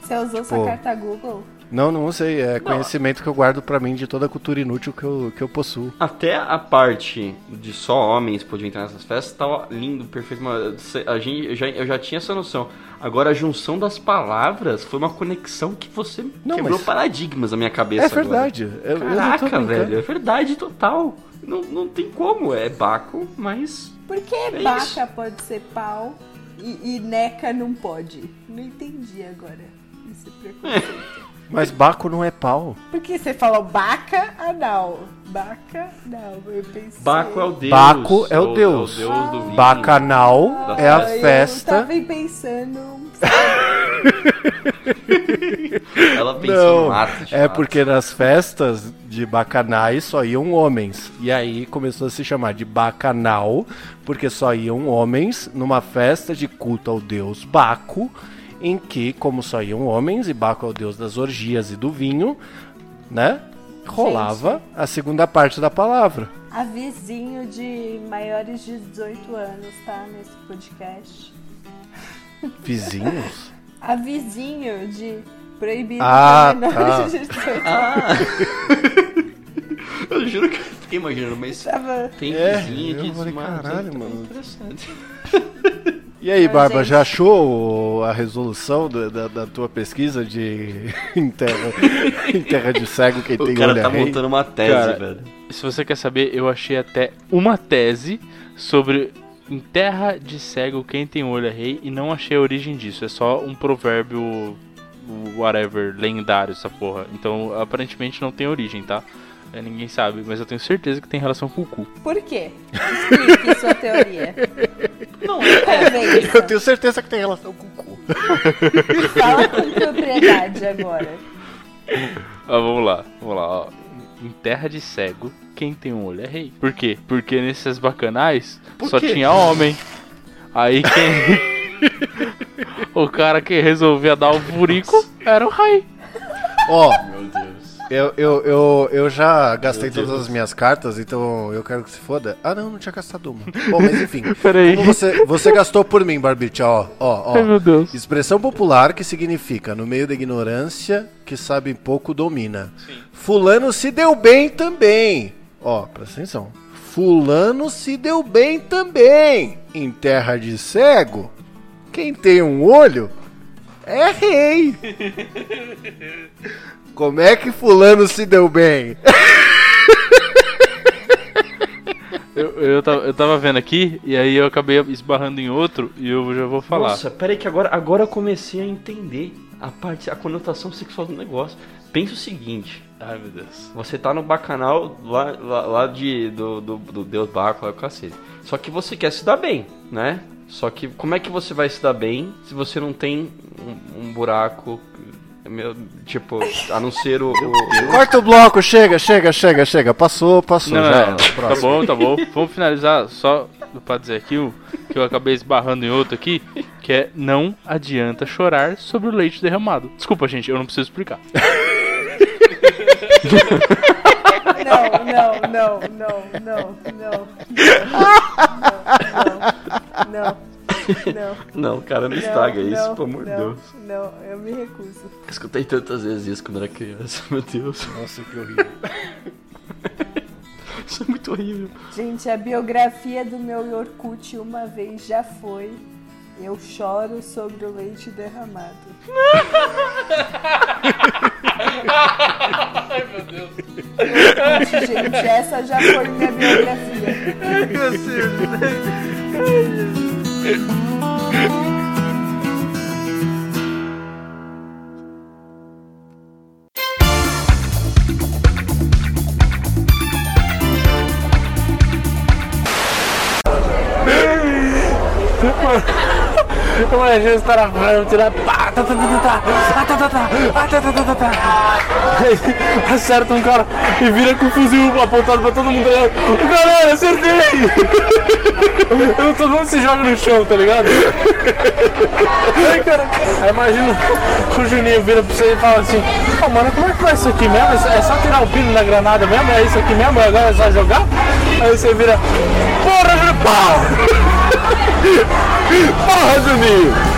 Você usou Tipo, sua carta Google? Não, não sei. É conhecimento que eu guardo pra mim de toda a cultura inútil que eu, que eu possuo. Até a parte de só homens podiam entrar nessas festas tava lindo, perfeito. mas A gente, eu, já, eu já tinha essa noção. Agora a junção das palavras foi uma conexão que você Não, quebrou mas- paradigmas na minha cabeça. É verdade. agora. Eu- eu não Caraca, brincando. velho, é verdade total. Não, não tem como, é Baco, mas. Por que É baca isso. pode ser pau e, e neca não pode? Não entendi agora esse preconceito. Mas Baco não é pau. Porque você falou baca anal. Baca, não, eu pensei. Baco é o deus. Baco é o deus. É o deus do vinho. Bacanal Da é a Ah, Eu festa. tava pensando. Ela pensou Não, no de é porque nas festas de bacanais só iam homens. E aí começou a se chamar de bacanal, porque só iam homens numa festa de culto ao deus Baco, em que, como só iam homens, e Baco é o deus das orgias e do vinho, né? Rolava a segunda parte da palavra. Avizinho de maiores de 18 anos, tá? Nesse podcast. Vizinhos? Avizinho de proibido Ah, para menores tá. de 18 Ah. anos. Eu juro que eu fiquei imaginando, mas Tava- tem É, de falei, mano, caralho, tá mano. Interessante. E aí, Barba, gente- já achou a resolução da, da, da tua pesquisa de em terra, em terra de cego quem O tem cara olho é tá rei? montando uma tese, Cara, velho. Se você quer saber, eu achei até uma tese sobre em terra de cego quem tem olho é rei e não achei a origem disso. É só um provérbio whatever, lendário essa porra. Então, aparentemente não tem origem, tá? É, Ninguém sabe, mas eu tenho certeza que tem relação com o cu. Por quê? Explique sua teoria. Não, Convença. Eu tenho certeza que tem relação com o cu. Fala com propriedade agora. Ah, vamos lá, vamos lá, ó. Em terra de cego, quem tem um olho é rei. Por quê? Porque nesses bacanais Por só quê? tinha homem. Aí quem. o cara que resolvia dar o furico era o rei. Ó. eu, eu, eu, eu já gastei todas as minhas cartas, então eu quero que se foda. Ah, não, não tinha gastado uma. Bom, mas enfim. Peraí. Como você, você gastou por mim, Barbicha, ó, ó, Ai, meu ó. Deus. Expressão popular que significa, no meio da ignorância, que sabe pouco domina. Fulano se deu bem também. Ó, presta atenção. Fulano se deu bem também. Em terra de cego, quem tem um olho é rei. Como é que fulano se deu bem? Eu, eu, tava, eu tava vendo aqui e aí eu acabei esbarrando em outro e eu já vou falar. Nossa, peraí que agora, agora eu comecei a entender a parte, a conotação sexual do negócio. Pensa o seguinte. Ai, meu Deus. Você tá no bacanal lá, lá, lá de, do, do, do Deus Baco, lá com o cacete. Só que você quer se dar bem, né? Só que como é que você vai se dar bem se você não tem um, um buraco meu, tipo, a não ser o. o- Corta o bloco, chega, chega, chega, chega. Passou, passou. Não, já não, era. não. tá bom, tá bom. Vamos finalizar só pra dizer aqui o que eu acabei esbarrando em outro aqui, que é não adianta chorar sobre o leite derramado. Desculpa, gente, eu não preciso explicar. Não, não, não, não, não, não. Não, não, não. Não, cara, não Não, estraga isso, não, pelo amor de não, Deus. Não, eu me recuso. Escutei tantas vezes isso quando era criança, meu Deus. Nossa, que horrível. Isso é muito horrível. Gente, a biografia do meu Yorkut uma vez já foi. Eu choro sobre o leite derramado. Ai, meu Deus. Yorkut, gente, essa já foi minha biografia. Ai, meu Imagina Yeah. os caras falando, tirar pá, tá, tá, tá, tá, tá, ah, tá, tá, tá, ah, tá, tá, tá, tá, tá. Aí acerta um cara e vira com o fuzil apontado pra todo mundo. tá? Galera, acertei! Eu, todo mundo se joga no chão, tá ligado? Aí, cara, imagina o Juninho vira pra você e fala assim: Ô mano, como é que faz isso aqui mesmo? É só tirar o pino da granada mesmo? É isso aqui mesmo? Agora é só jogar? Aí você vira: Porra! Pau! Porra, Juninho!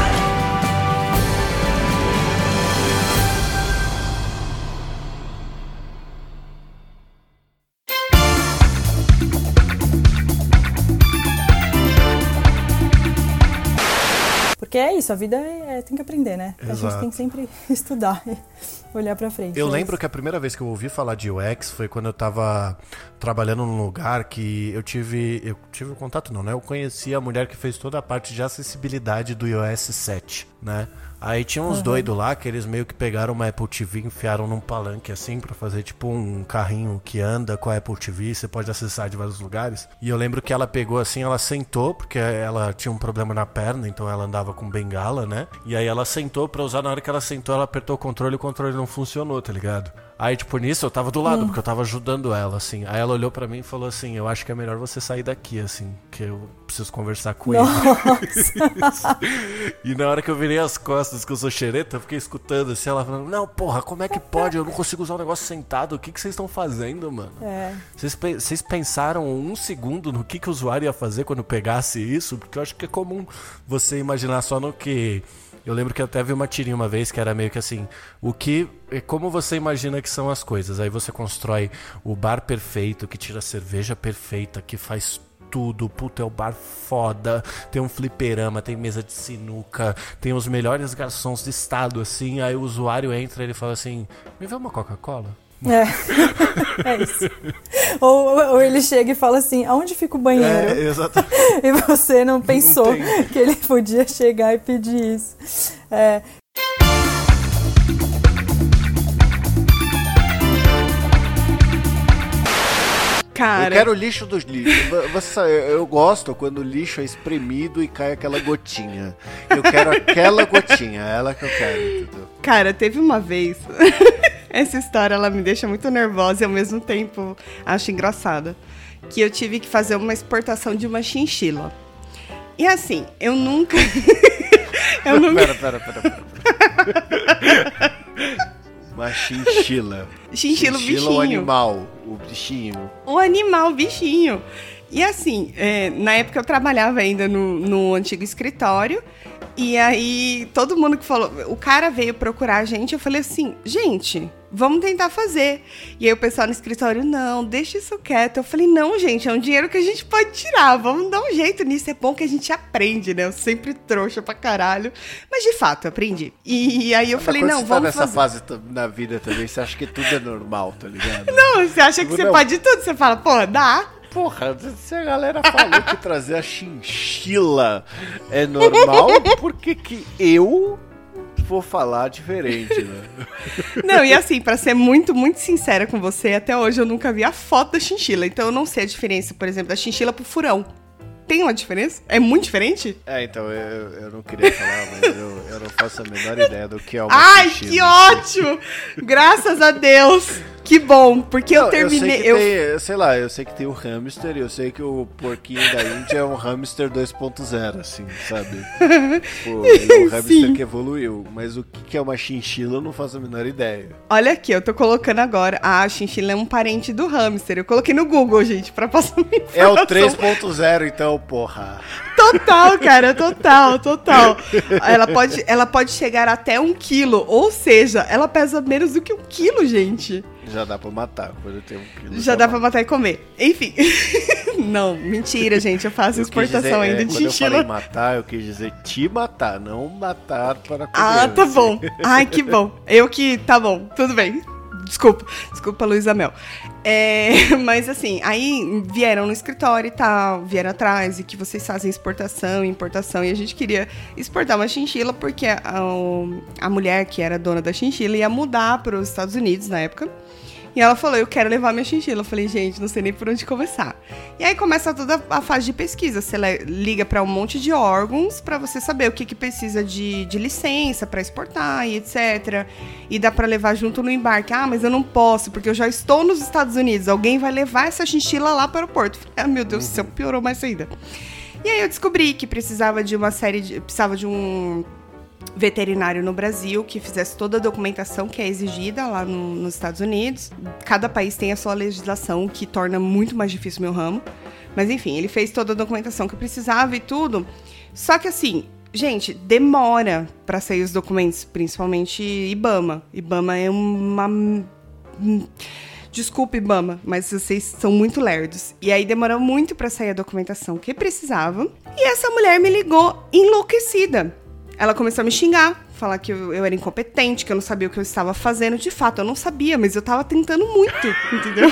Porque é isso, a vida é, é- tem que aprender, né? A Exato. gente tem que sempre estudar e olhar pra frente. Eu É lembro que a primeira vez que eu ouvi falar de UX foi quando eu tava trabalhando num lugar que eu tive. Eu tive um contato, não, né? Eu conheci a mulher que fez toda a parte de acessibilidade do iOS 7, né? Aí tinha uns Uhum. doidos lá que eles meio que pegaram uma Apple TV e enfiaram num palanque assim pra fazer tipo um carrinho que anda com a Apple TV, você pode acessar de vários lugares. E eu lembro que ela pegou assim, ela sentou, porque ela tinha um problema na perna, então ela andava com bengala, né? E aí ela sentou pra usar, na hora que ela sentou, ela apertou o controle e o controle não funcionou, tá ligado? Aí, tipo, nisso eu tava do lado, Hum. porque eu tava ajudando ela, assim. Aí ela olhou pra mim e falou assim: Eu acho que é melhor você sair daqui, assim, que eu preciso conversar com ele. Nossa. e na hora que eu virei as costas, que eu sou xereta, eu fiquei escutando assim, ela falando: Não, porra, como é que pode? Eu não consigo usar o negócio sentado. O que, que vocês estão fazendo, mano? É. Vocês, pe- vocês pensaram um segundo no que, que o usuário ia fazer quando pegasse isso? Porque eu acho que é comum você imaginar só no que. Eu lembro que até vi uma tirinha uma vez que era meio que assim: o que. é Como você imagina que são as coisas? Aí você constrói o bar perfeito, que tira a cerveja perfeita, que faz tudo, puta, é o bar foda, tem um fliperama, tem mesa de sinuca, tem os melhores garçons do estado, assim, aí o usuário entra e ele fala assim, me vê uma Coca-Cola? É. é isso. Ou, ou ele chega e fala assim: aonde fica o banheiro? É, exatamente. e você não pensou tem. que ele podia chegar e pedir isso. É. Cara. Eu quero o lixo dos lixos. Vo- Você, eu eu gosto quando o lixo é espremido e cai aquela gotinha. Eu quero aquela gotinha, é ela que eu quero, entendeu? Cara, teve uma vez. Essa história ela me deixa muito nervosa e ao mesmo tempo acho engraçada. Que eu tive que fazer uma exportação de uma chinchila. E assim, eu nunca. eu nunca. Pera, pera, pera, pera. Uma chinchila. Chinchila, o o animal, o bichinho. o animal, o bichinho. E assim, é, na época eu trabalhava ainda no, no antigo escritório. E aí, todo mundo que falou. O cara veio procurar a gente. Eu falei assim: gente, vamos tentar fazer. E aí, o pessoal no escritório: não, deixa isso quieto. Eu falei: não, gente, é um dinheiro que a gente pode tirar. Vamos dar um jeito nisso. É bom que a gente aprende, né? Eu sempre trouxa pra caralho. Mas de fato, aprendi. E, aí, eu falei: Quando não, você tá vamos nessa fazer. fase na vida também, você acha que tudo é normal, tá ligado? Não, você acha que Tipo, você não. pode tudo? Você fala: pô, dá. Porra, se a galera falou que trazer a chinchila é normal, por que que eu vou falar diferente, né? Não, e assim, pra ser muito, muito sincera com você, até hoje eu nunca vi a foto da chinchila. Então eu não sei a diferença, por exemplo, da chinchila pro furão. Tem uma diferença? É muito diferente? É, então, eu, eu não queria falar, mas eu, eu não faço a menor ideia do que é uma Ai, que ótimo! Graças a Deus! Que bom, porque eu Não, terminei. sei, que Eu, tem, sei lá, eu sei que tem o hamster e eu sei que o porquinho da Índia é um hamster 2.0, assim, sabe? Pô, e o hamster Sim. que evoluiu. Mas o que é uma chinchila eu não faço a menor ideia. Olha aqui, eu tô colocando agora. Ah, a chinchila é um parente do hamster. Eu coloquei no Google, gente, pra passar uma É o informação. 3.0, então, porra. Total, cara, total, total. Ela pode, ela pode chegar até um quilo, ou seja, ela pesa menos do que um quilo, gente. Já dá pra matar quando tem um quilo. Já dá pra matar e comer. Enfim. Não, mentira, gente. Eu faço Eu exportação dizer, ainda é, de quando eu falei chinchila. matar, eu quis dizer te matar, não matar para comer. Ah, tá bom. Ai, que bom. Eu que. Tá bom, tudo bem. Desculpa, desculpa, Luísa Mel. É, mas assim, aí vieram no escritório e tal, vieram atrás e que vocês fazem exportação e importação. E a gente queria exportar uma chinchila porque a, o- a mulher que era dona da chinchila ia mudar para os Estados Unidos na época. E ela falou, eu quero levar minha chinchila. Eu falei, gente, não sei nem por onde começar. E aí começa toda a fase de pesquisa. Você liga para um monte de órgãos para você saber o que, que precisa de, de licença para exportar e etc. E dá para levar junto no embarque. Ah, mas eu não posso, porque eu já estou nos Estados Unidos. Alguém vai levar essa chinchila lá para o porto. Eu Falei, ah, meu Deus do céu, piorou mais ainda. E aí eu descobri que precisava de uma série de. Precisava de um veterinário no Brasil que fizesse toda a documentação que é exigida lá no- nos Estados Unidos. Cada país tem a sua legislação, que torna muito mais difícil o meu ramo. Mas enfim, ele fez toda a documentação que precisava e tudo. Só que assim, gente, demora para sair os documentos, principalmente IBAMA. IBAMA é uma hum, Desculpe, Ibama, mas vocês são muito lerdos. E aí demorou muito pra sair a documentação que precisava. E essa mulher me ligou enlouquecida. Ela começou a me xingar, falar que eu, eu era incompetente, que eu não sabia o que eu estava fazendo. De fato, eu não sabia, mas eu tava tentando muito, entendeu?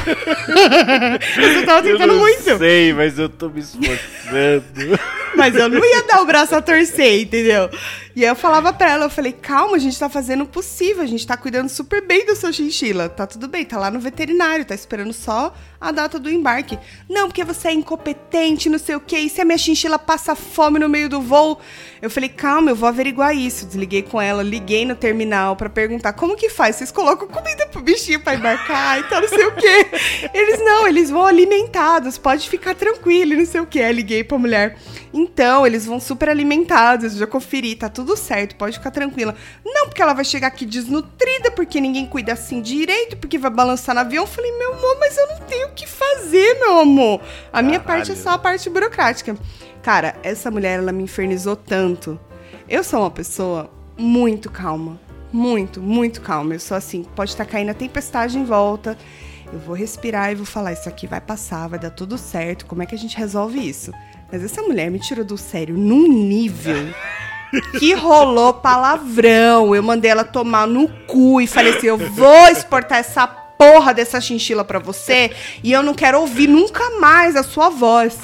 mas eu tava tentando eu não muito. sei, mas eu tô me esforçando. Mas eu não ia dar o braço a torcer, entendeu? E aí eu falava pra ela, eu falei, calma, a gente tá fazendo o possível, a gente tá cuidando super bem do seu chinchila. Tá tudo bem, tá lá no veterinário, tá esperando só a data do embarque. Não, porque você é incompetente, não sei o quê, e se a minha chinchila passa fome no meio do voo? Eu falei, calma, eu vou averiguar isso. Desliguei com ela, liguei no terminal pra perguntar como que faz? Vocês colocam comida pro bichinho pra embarcar e tal, não sei o quê. Eles não, eles vão alimentados, pode ficar tranquilo, não sei o quê. Aí liguei pra mulher. Então, eles vão super alimentados, já conferi, tá tudo certo, pode ficar tranquila. Não, porque ela vai chegar aqui desnutrida, porque ninguém cuida assim direito, porque vai balançar no avião. Eu falei, meu amor, mas eu não tenho o que fazer, meu amor. A minha parte é só a parte burocrática. Cara, essa mulher, ela me infernizou tanto. Eu sou uma pessoa muito calma. Muito, muito calma. Eu sou assim, pode estar caindo a tempestade em volta. Eu vou respirar e vou falar: Isso aqui vai passar, vai dar tudo certo. Como é que a gente resolve isso? Mas essa mulher me tirou do sério num nível que rolou palavrão. Eu mandei ela tomar no cu e falei assim: Eu vou exportar essa porra dessa chinchila pra você e eu não quero ouvir nunca mais a sua voz.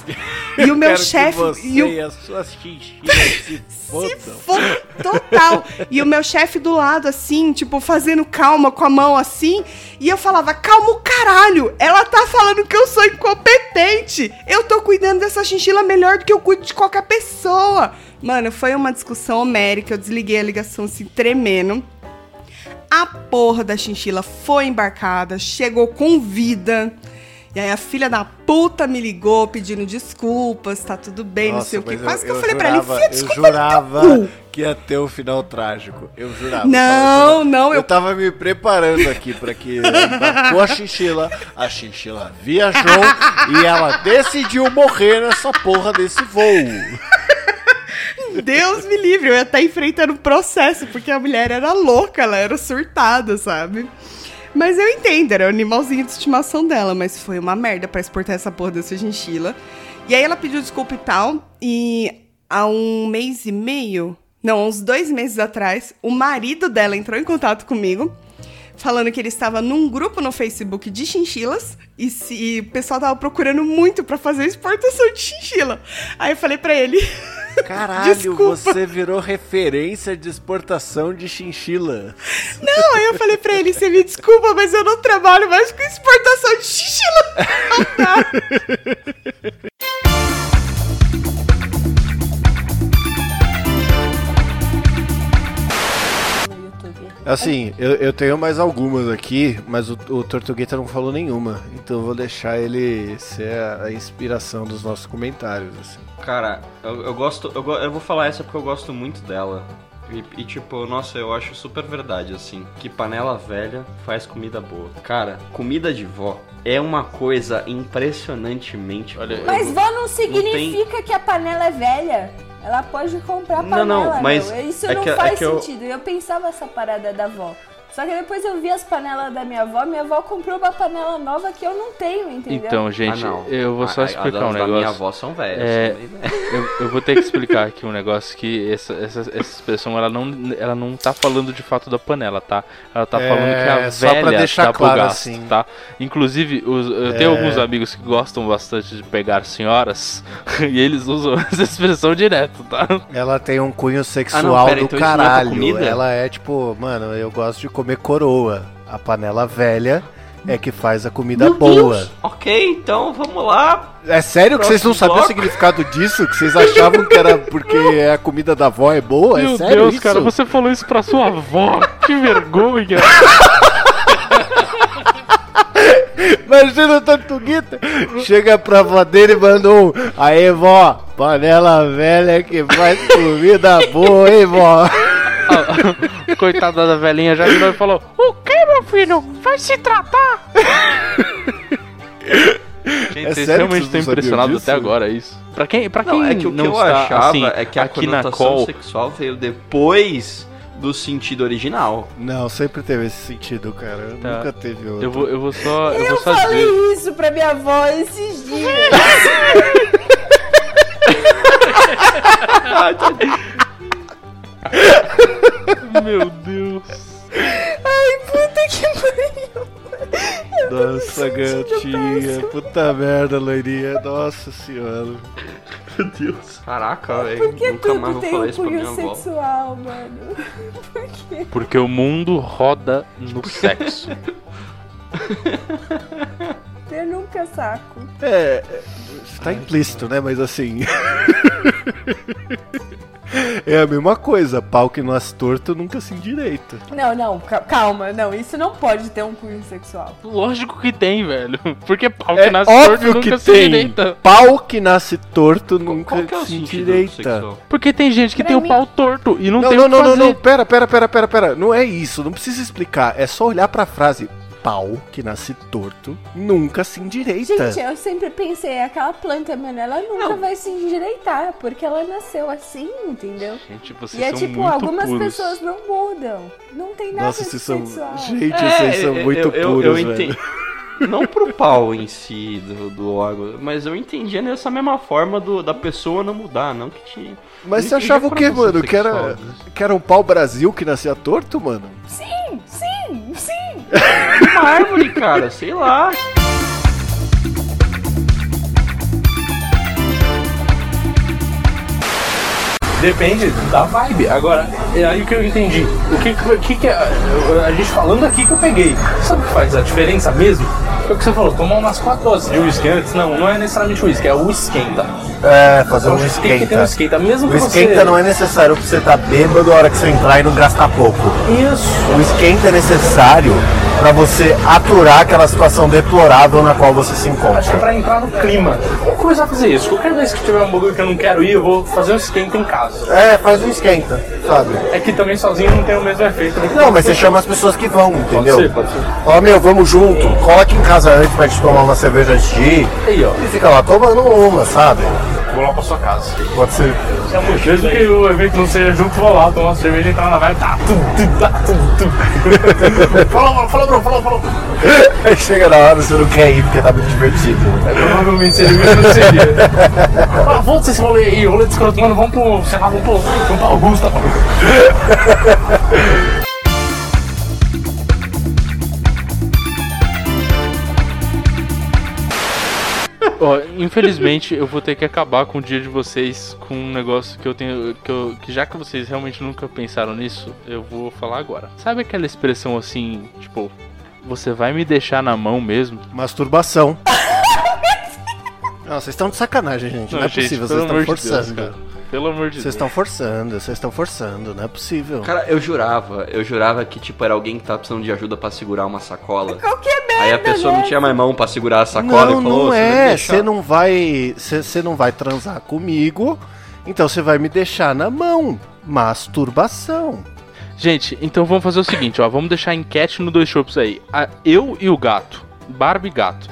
E o meu chefe. E o- e as suas chinchilas se fodam. Total. E o meu chefe do lado, assim, tipo, fazendo calma com a mão assim. E eu falava, calma o caralho. Ela tá falando que eu sou incompetente. Eu tô cuidando dessa chinchila melhor do que eu cuido de qualquer pessoa. Mano, foi uma discussão homérica. Eu desliguei a ligação assim, tremendo. A porra da chinchila foi embarcada, chegou com vida. E aí a filha da puta me ligou pedindo desculpas, tá tudo bem, não sei o quê. Quase que eu falei pra jurava- ela, enfia Eu desculpa teu jurava que ia ter um final trágico. Eu jurava. Não, Eu tava- não, Eu eu- tava me preparando aqui pra que embarcou a chinchila, a chinchila viajou e ela decidiu morrer nessa porra desse voo. Deus me livre, eu ia estar enfrentando um processo, porque a mulher era louca, ela era surtada, sabe? Mas eu entendo, era o animalzinho de estimação dela, mas foi uma merda pra exportar essa porra dessa chinchila. E aí ela pediu desculpa e tal, e há um mês e meio, não, uns dois meses atrás, o marido dela entrou em contato comigo, falando que ele estava num grupo no Facebook de chinchilas e, se, e o pessoal tava procurando muito pra fazer exportação de chinchila. Aí eu falei pra ele. Caralho, Desculpa. você virou referência de exportação de chinchila. Não, aí eu falei pra ele, você me desculpa, mas eu não trabalho mais com exportação de chinchila. Não dá. Assim, eu, eu tenho mais algumas aqui, mas o, o Tortugueta não falou nenhuma. Então eu vou deixar ele ser a, a inspiração dos nossos comentários. Assim. Cara, eu, eu gosto. Eu, eu vou falar essa porque eu gosto muito dela. E, e, tipo, nossa, eu acho super verdade, assim. Que panela velha faz comida boa. Cara, comida de vó é uma coisa impressionantemente boa. Mas vó não tem- significa que a panela é velha. Ela pode comprar Não, panela, não, mas meu. Isso é não que- é faz eu- sentido. Eu... pensava essa parada da avó. Só que depois eu vi as panelas da minha avó. Minha avó comprou uma panela nova que eu não tenho, entendeu? Então, gente, Ah, não. eu vou só A- a- explicar as um da negócio. minha avó são velhas, É, velhas. eu, eu vou ter que explicar aqui um negócio que essa, essa, essa expressão ela não, ela não tá falando de fato da panela, tá? Ela tá É, falando que a só pra velha deixar dá claro pro gasto, assim. tá? Inclusive, os- eu tenho É. alguns amigos que gostam bastante de pegar senhoras e eles usam essa expressão direto, tá? Ela tem um cunho sexual Ah, não, pera, do então é pra caralho. comida? Ela é tipo, mano, eu gosto de comer coroa. A panela velha é que faz a comida Meu boa. Deus! Ok, então vamos lá. É sério que vocês não Próximo sabiam o bloco? significado disso? Que vocês achavam que era porque a comida da avó é boa? Meu é sério Deus, isso? cara, você falou isso pra sua avó. que vergonha. Imagina o Tortuguita. Chega pra avó dele e manda um. Aí, vó, panela velha que faz comida boa, hein, vó? Coitada da velhinha já virou e falou: O que, meu filho? Vai se tratar! Gente, É vocês realmente estão não sabiam impressionados disso? até agora, é isso. Pra quem, pra Não, quem é que o que não eu está, achava assim, é que a aqui na conotação call, sexual veio depois do sentido original. Não, sempre teve esse sentido, cara. Tá. Nunca teve outro. eu vou, eu vou só, eu Eu, vou só falei dizer. isso pra minha avó esses dias. Meu Deus. Ai, puta que pariu. Nossa, gatinha. Puta merda, loirinha. Nossa senhora. Meu Deus. Caraca, velho. Por que Nunca mais tudo vou tem falar um isso pra minha cunho avó. sexual, mano? Por quê? Porque o mundo roda no sexo. Eu nunca saco. É, tá implícito, né? Mas assim. É a mesma coisa. Pau que nasce torto nunca se endireita. Não, não, ca- calma, não, isso não pode ter um cunho sexual. Lógico que tem, velho. Porque pau que É nasce torto óbvio nunca que se tem. direita. Pau que nasce torto nunca Qual que é o se endireita. sexual? Porque tem gente que Pra tem o mim- pau torto e não, Não, tem não, o que não, não, fazer. não, pera, pera, pera, pera, pera. Não é isso, não precisa explicar. É só olhar pra frase. Pau que nasce torto nunca se endireita. Gente, eu sempre pensei, aquela planta, mano, ela nunca vai se endireitar, porque ela nasceu assim, entendeu? Gente, vocês E é são tipo, muito algumas puros. pessoas não mudam. Não tem nada Nossa, de vocês são. sexual. Gente, É, vocês são eu- muito eu, eu, puros, eu velho. entendi. Não pro pau em si do, do órgão, mas eu entendia nessa mesma forma do, da pessoa não mudar, não que te. Mas não você achava o quê, mano? Que era, sexual. que era um pau Brasil que nascia torto, mano? Sim, sim. Uma árvore, cara, sei lá. Depende da vibe. Agora, é aí que eu entendi. O que, que, que é. A gente falando aqui que eu peguei. Sabe o que faz a diferença mesmo? É o que você falou, tomar umas quatro doses de uísque antes. Não, não é necessariamente uísque, é o esquenta. É, fazer um Tem que ter um esquenta. esquenta, mesmo O que você. esquenta não é necessário pra você estar bêbado a hora que você entrar e não gastar pouco. Isso. O esquenta é necessário pra você aturar aquela situação deplorável na qual você se Acho que é encontra. pra entrar no clima. Vou começar a fazer isso. Qualquer vez que tiver um bagulho que eu não quero ir, eu vou fazer um esquenta em casa. É, faz um esquenta, sabe? É que também sozinho não tem o mesmo efeito. Não, mas você chama as pessoas que vão, entendeu? ser, pode ser. Fala, meu, vamos junto, cola aqui em casa antes pra gente tomar uma cerveja antes de ir. Aí, ó. E fica lá tomando uma, sabe? Vou lá pra sua casa. Pode ser. Mesmo que o evento não seja junto, vou lá tomar uma cerveja e entrar na vibe. Tá, tum, tum, tá, tum, tum. fala, mano, fala, bro, fala, fala. Aí chega na hora você não quer ir porque tá muito divertido. É, provavelmente seria mesmo não seria. Ah, volta esse rolê aí, rolê de escroto, mano, vamos pro, sei lá, vamos pro, vamos pro Augusta. Ó, infelizmente eu vou ter que acabar com o dia de vocês com um negócio que eu tenho. Que, eu, que já que vocês realmente nunca pensaram nisso, eu vou falar agora. Sabe aquela expressão assim, tipo, você vai me deixar na mão mesmo? Masturbação. Não, vocês estão de sacanagem, gente. Não, Não, é gente, possível, vocês estão de Deus, forçando. cara. Pelo amor de Vocês Deus. estão forçando, vocês estão forçando, não é possível. Cara, eu jurava, eu jurava que, tipo, era alguém que tava precisando de ajuda pra segurar uma sacola. Qualquer merda, Aí a pessoa não tinha mais mão pra segurar a sacola não, e falou, não "Você vai é. deixar?" Você não vai. Você não vai transar comigo, então você vai me deixar na mão. Masturbação. Gente, então vamos fazer o seguinte, ó. Vamos deixar a enquete no Dois Chopps aí. A- eu e o gato, Barbie e gato,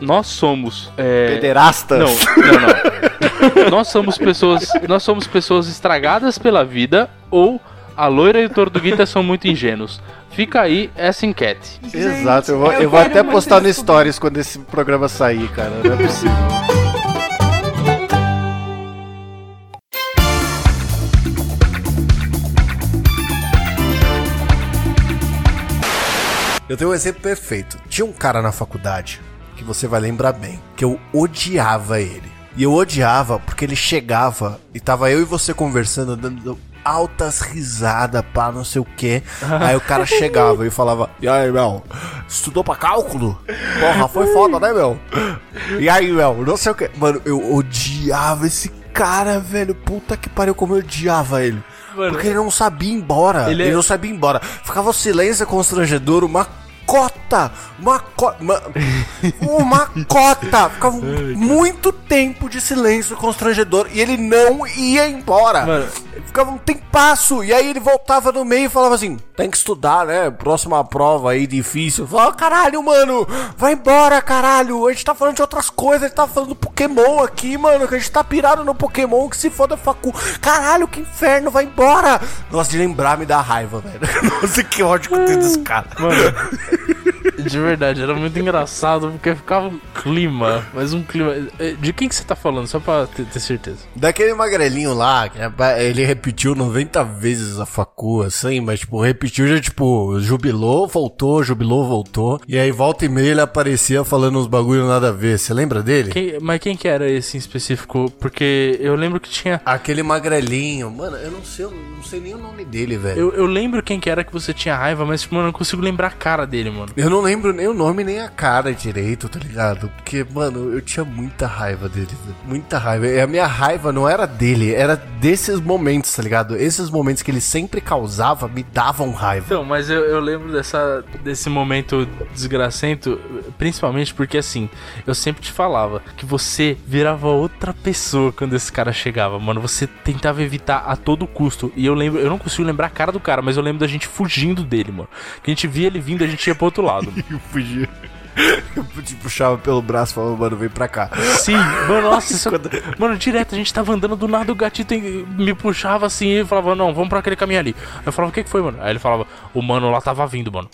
nós somos... É... Pederastas? Não, não, não. nós somos pessoas... Nós somos pessoas estragadas pela vida ou a loira e o Tortuguita são muito ingênuos. Fica aí essa enquete. Exato, eu vou, eu vou até postar no Stories quando esse programa sair, cara. Não é possível. Eu tenho um exemplo perfeito. Tinha um cara na faculdade que você vai lembrar bem, que eu odiava ele. E eu odiava porque ele chegava e tava eu e você conversando, dando altas risadas, pá, não sei o que. Aí o cara chegava e falava: E aí, meu, estudou pra cálculo? Porra, foi foda, né, meu? E aí, meu, não sei o que. Mano, eu odiava esse cara, velho. Puta que pariu, como eu odiava ele. Porque ele não sabia ir embora. Ele Ele, é- não sabia ir embora. Ficava um silêncio constrangedor, uma cota. Uma cota. Uma, uma cota. Ficava muito tempo de silêncio constrangedor. E ele não ia embora. Mano. Ficava um tempasso. E aí ele voltava no meio e falava assim: tem que estudar, né? Próxima prova aí difícil. Falava, caralho, mano. Vai embora, caralho. A gente tá falando de outras coisas. A gente tá falando do Pokémon aqui, mano. Que a gente tá pirado no Pokémon. Que se foda facu. Caralho, que inferno. Vai embora. Nossa, de lembrar me dá raiva, velho. Nossa, que ódio que eu tenho desse cara. Mano, de verdade, era muito engraçado porque ficava um clima, mas um clima. De quem que você tá falando? Só pra ter, ter certeza. Daquele magrelinho lá, é- ele repetiu 90 vezes a facu, assim, mas, tipo, repetiu já, tipo, jubilou, voltou, jubilou, voltou. E aí, volta e meia, ele aparecia falando uns bagulho nada a ver. Você lembra dele? Quem- mas quem que era esse em específico? Porque eu lembro que tinha. Aquele magrelinho. Mano, eu não sei, eu não sei nem o nome dele, velho. Eu, eu lembro quem que era que você tinha raiva, mas, tipo, mano, eu não consigo lembrar a cara dele, mano. Eu não lembro nem o nome nem a cara direito, tá ligado? Porque, mano, eu tinha muita raiva dele, velho. Muita raiva. E a minha raiva não era dele, era desses momentos, tá ligado? Esses momentos que ele sempre causava me davam raiva. Então, mas eu, eu lembro dessa, desse momento desgracento, principalmente porque assim, eu sempre te falava que você virava outra pessoa quando esse cara chegava, mano. Você tentava evitar a todo custo. E eu lembro, eu não consigo lembrar a cara do cara, mas eu lembro da gente fugindo dele, mano. Que a gente via ele vindo, a gente ia pro outro lado. Eu fugia. Eu te puxava pelo braço e falava, mano, vem pra cá. Sim, mano, nossa, isso... mano, direto, a gente tava andando do nada, o gatito me puxava assim e falava, não, vamos pra aquele caminho ali. Eu falava, o que que foi, mano? Aí ele falava, o mano lá tava vindo, mano.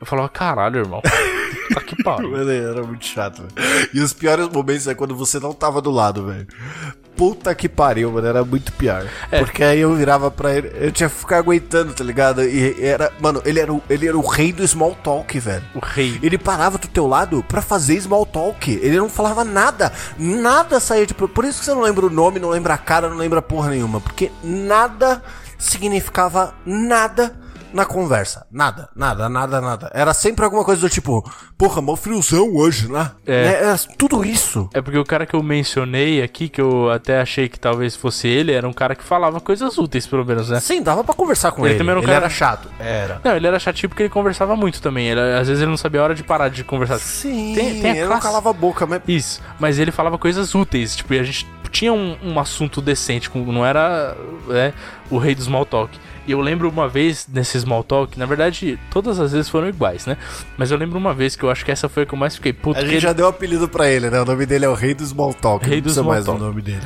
Eu falava, caralho, irmão. Tá que pariu. Mano, era muito chato, velho. E os piores momentos é quando você não tava do lado, velho. Puta que pariu, mano, era muito pior. Porque aí eu virava pra ele, eu tinha que ficar aguentando, tá ligado? E era, mano, ele era, o, ele era o rei do small talk, velho. O rei. Ele parava do teu lado pra fazer small talk. Ele não falava nada. Nada saía de. Por isso que você não lembra o nome, não lembra a cara, não lembra porra nenhuma. Porque nada significava nada na conversa. Nada, nada, nada, nada. Era sempre alguma coisa do tipo, porra, mó friozão hoje, né? É. Né? Era tudo isso. É porque o cara que eu mencionei aqui, que eu até achei que talvez fosse ele, era um cara que falava coisas úteis, pelo menos, né? Sim, dava pra conversar com ele. também era um ele cara... era chato. Era. Não, ele era chatinho porque ele conversava muito também. Ele, às vezes ele não sabia a hora de parar de conversar. Sim, tem, tem a ele não classe- calava a boca, mas... Isso, mas ele falava coisas úteis. Tipo, e a gente tinha um, um assunto decente, com- não era é, o rei do small talk. E eu lembro uma vez nesse small talk, na verdade, todas as vezes foram iguais, né? Mas eu lembro uma vez que eu acho que essa foi a que eu mais fiquei puto. A gente ele- já deu um apelido pra ele, né? O nome dele é o Rei do Small Talk. Rei do Small mais Talk. o nome dele.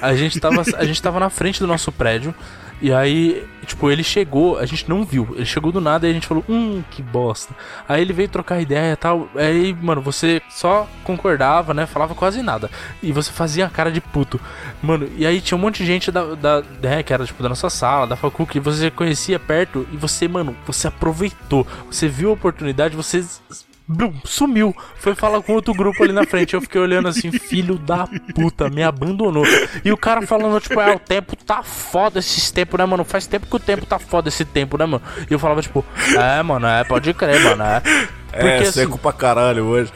A gente, tava, a gente tava na frente do nosso prédio. E aí, tipo, ele chegou, a gente não viu. Ele chegou do nada e a gente falou, hum, que bosta. Aí ele veio trocar ideia e tal. Aí, mano, você só concordava, né? Falava quase nada. E você fazia a cara de puto. Mano, e aí tinha um monte de gente da, da né, que era tipo da nossa sala, da facu, que você conhecia perto. E você, mano, você aproveitou. Você viu a oportunidade, você blum, sumiu. Foi falar com outro grupo ali na frente. Eu fiquei olhando assim, filho da puta, me abandonou. E o cara falando, tipo, ah, o tempo tá foda esses tempos, né, mano? Faz tempo que o tempo tá foda esse tempo, né, mano? E eu falava, tipo, é, mano, é, pode crer, mano, é. É, Porque, seco pra caralho hoje.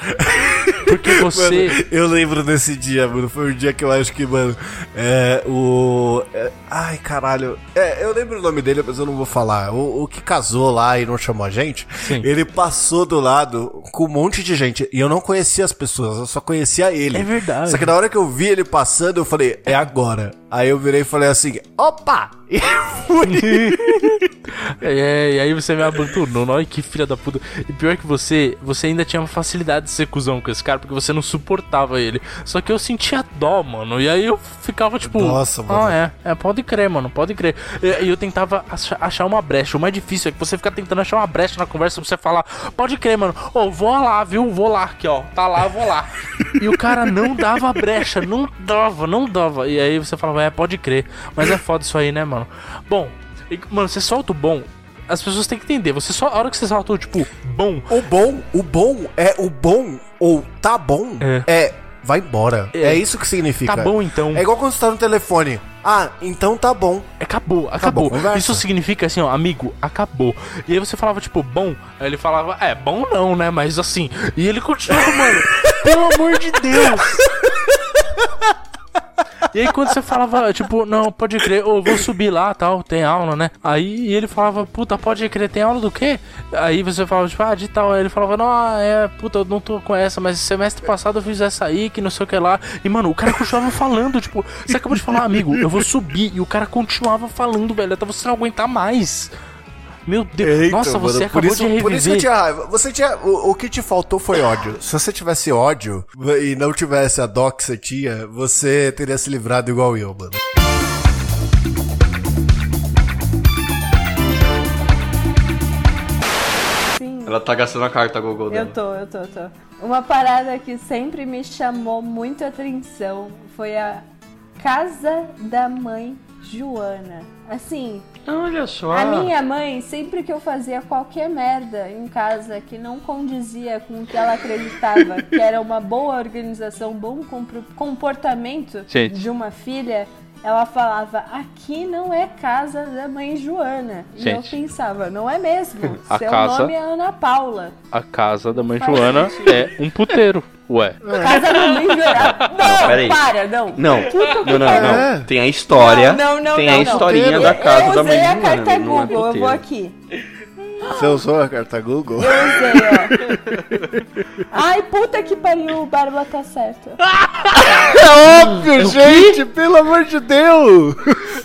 Porque você. Mano, eu lembro desse dia, mano. Foi um dia que eu acho que, mano. É. O. é, ai, caralho. É, eu lembro o nome dele, mas eu não vou falar. O, o que casou lá e não chamou a gente. Ele passou do lado com um monte de gente. E eu não conhecia as pessoas, eu só conhecia ele. É verdade. Só que na hora que eu vi ele passando, eu falei, é agora. Aí eu virei e falei assim, opa! E É, e aí você me abandonou. Olha que filha da puta. E pior que você, você ainda tinha uma facilidade de ser cuzão com esse cara, porque você não suportava ele. Só que eu sentia dó, mano. E aí eu ficava tipo. Nossa, mano. Ah, é. É, pode crer, mano. Pode crer. E e eu tentava achar, uma brecha. O mais difícil é que você fica tentando achar uma brecha na conversa pra você falar, pode crer, mano. Ô, vou lá, viu? Vou lá aqui, ó. Tá lá, vou lá. e o cara não dava brecha, não dava, não dava. E aí você falava, é, pode crer. Mas é foda isso aí, né, mano? Bom, mano, você solta o bom. As pessoas têm que entender. Você só. A hora que você solta o tipo, bom. O bom, o bom é o bom ou tá bom é, vai embora. É. isso que significa. Tá bom, então. É igual quando você tá no telefone. Ah, então tá bom. Acabou, acabou. conversa. Isso significa assim, ó, amigo, acabou. E aí você falava, tipo, bom. Aí ele falava, é, bom não, né? Mas assim. E ele continuava, mano, pelo amor de Deus. E aí quando você falava, tipo, não, pode crer, ou vou subir lá, tal, tem aula, né? Aí ele falava, puta, pode crer, tem aula do quê? Aí você falava, tipo, ah, de tal. Aí ele falava, não, ah, é, puta, eu não tô com essa, mas semestre passado eu fiz essa aí, que não sei o que lá. E, mano, o cara continuava falando, tipo, você acabou de falar, amigo, eu vou subir. E o cara continuava falando, velho, até você não aguentar mais. Meu Deus, Eita, nossa, mano, você por acabou isso, de reviver. Por isso que eu tinha raiva. Você tinha. O, o que te faltou foi ódio. Se você tivesse ódio e não tivesse a dó que você tinha, você teria se livrado igual eu, mano. Sim. Ela tá gastando a carta Google dela. Eu tô, eu tô, eu tô. Uma parada que sempre me chamou muito atenção foi a casa da mãe Joana. Assim, Olha só. a minha mãe, sempre que eu fazia qualquer merda em casa que não condizia com o que ela acreditava que era uma boa organização, bom comportamento Gente. de uma filha, ela falava: aqui não é casa da mãe Joana. E eu Gente. pensava: não é mesmo? A Seu casa- nome é Ana Paula. A casa da mãe Faz Joana sentido. é um puteiro, ué. Casa mãe Joana. Não, peraí. para, não. Não, Puta não, não, não. Tem a história. Não, não, não, tem não, a não. historinha Eu- da casa eu da mãe usei a carta não é Google, eu vou aqui. Você usou a carta Google? Eu usei, ó. Ai, puta que pariu, o Barba tá certo. É óbvio, gente! Pelo amor de Deus!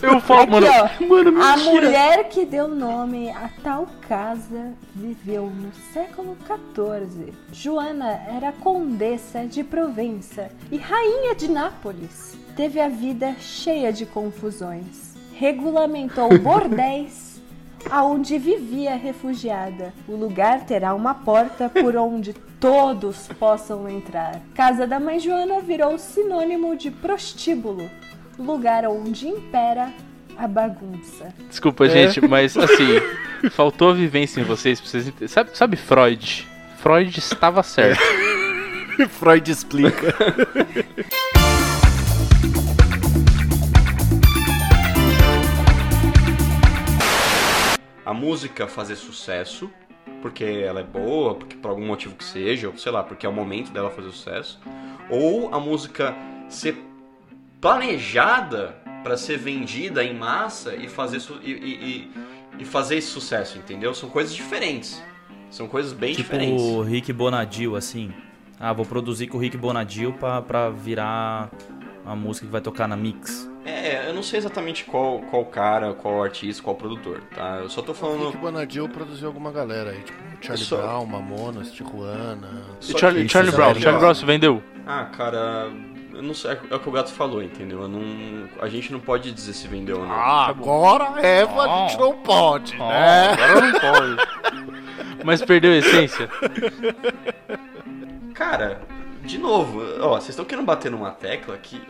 Eu falo, Aqui, mano, ó. mano, a mulher que deu nome a tal casa viveu no século XIV. Joana era condessa de Provença e rainha de Nápoles. Teve a vida cheia de confusões. Regulamentou bordéis aonde vivia refugiada. O lugar terá uma porta por onde todos possam entrar. Casa da Mãe Joana virou sinônimo de prostíbulo, lugar onde impera a bagunça. Desculpa, É. gente, mas assim, faltou vivência em vocês pra vocês entenderem. Sabe, sabe Freud? Freud estava certo. Freud explica. A música fazer sucesso, porque ela é boa, porque por algum motivo que seja, ou sei lá, porque é o momento dela fazer sucesso, ou a música ser planejada para ser vendida em massa e fazer su- e, e- e- fazer esse sucesso, entendeu? São coisas diferentes. São coisas bem Tipo diferentes. o Rick Bonadil, assim. Ah, vou produzir com o Rick Bonadil pra, pra virar a música que vai tocar na Mix. É, eu não sei exatamente qual, qual cara, qual artista, qual produtor, tá? Eu só tô O falando. Rick Bonadil produziu alguma galera aí, tipo Charlie Só- Brown, Mamonas, Tijuana. E Charlie, Charlie Brown, Charlie Brown se vendeu? Ah, cara, eu não sei, é o que o gato falou, entendeu? Eu não, a gente não pode dizer se vendeu ou não. Ah, agora é, a gente não pode, né? agora não pode. Mas perdeu a essência? Cara, de novo, ó, vocês estão querendo bater numa tecla que,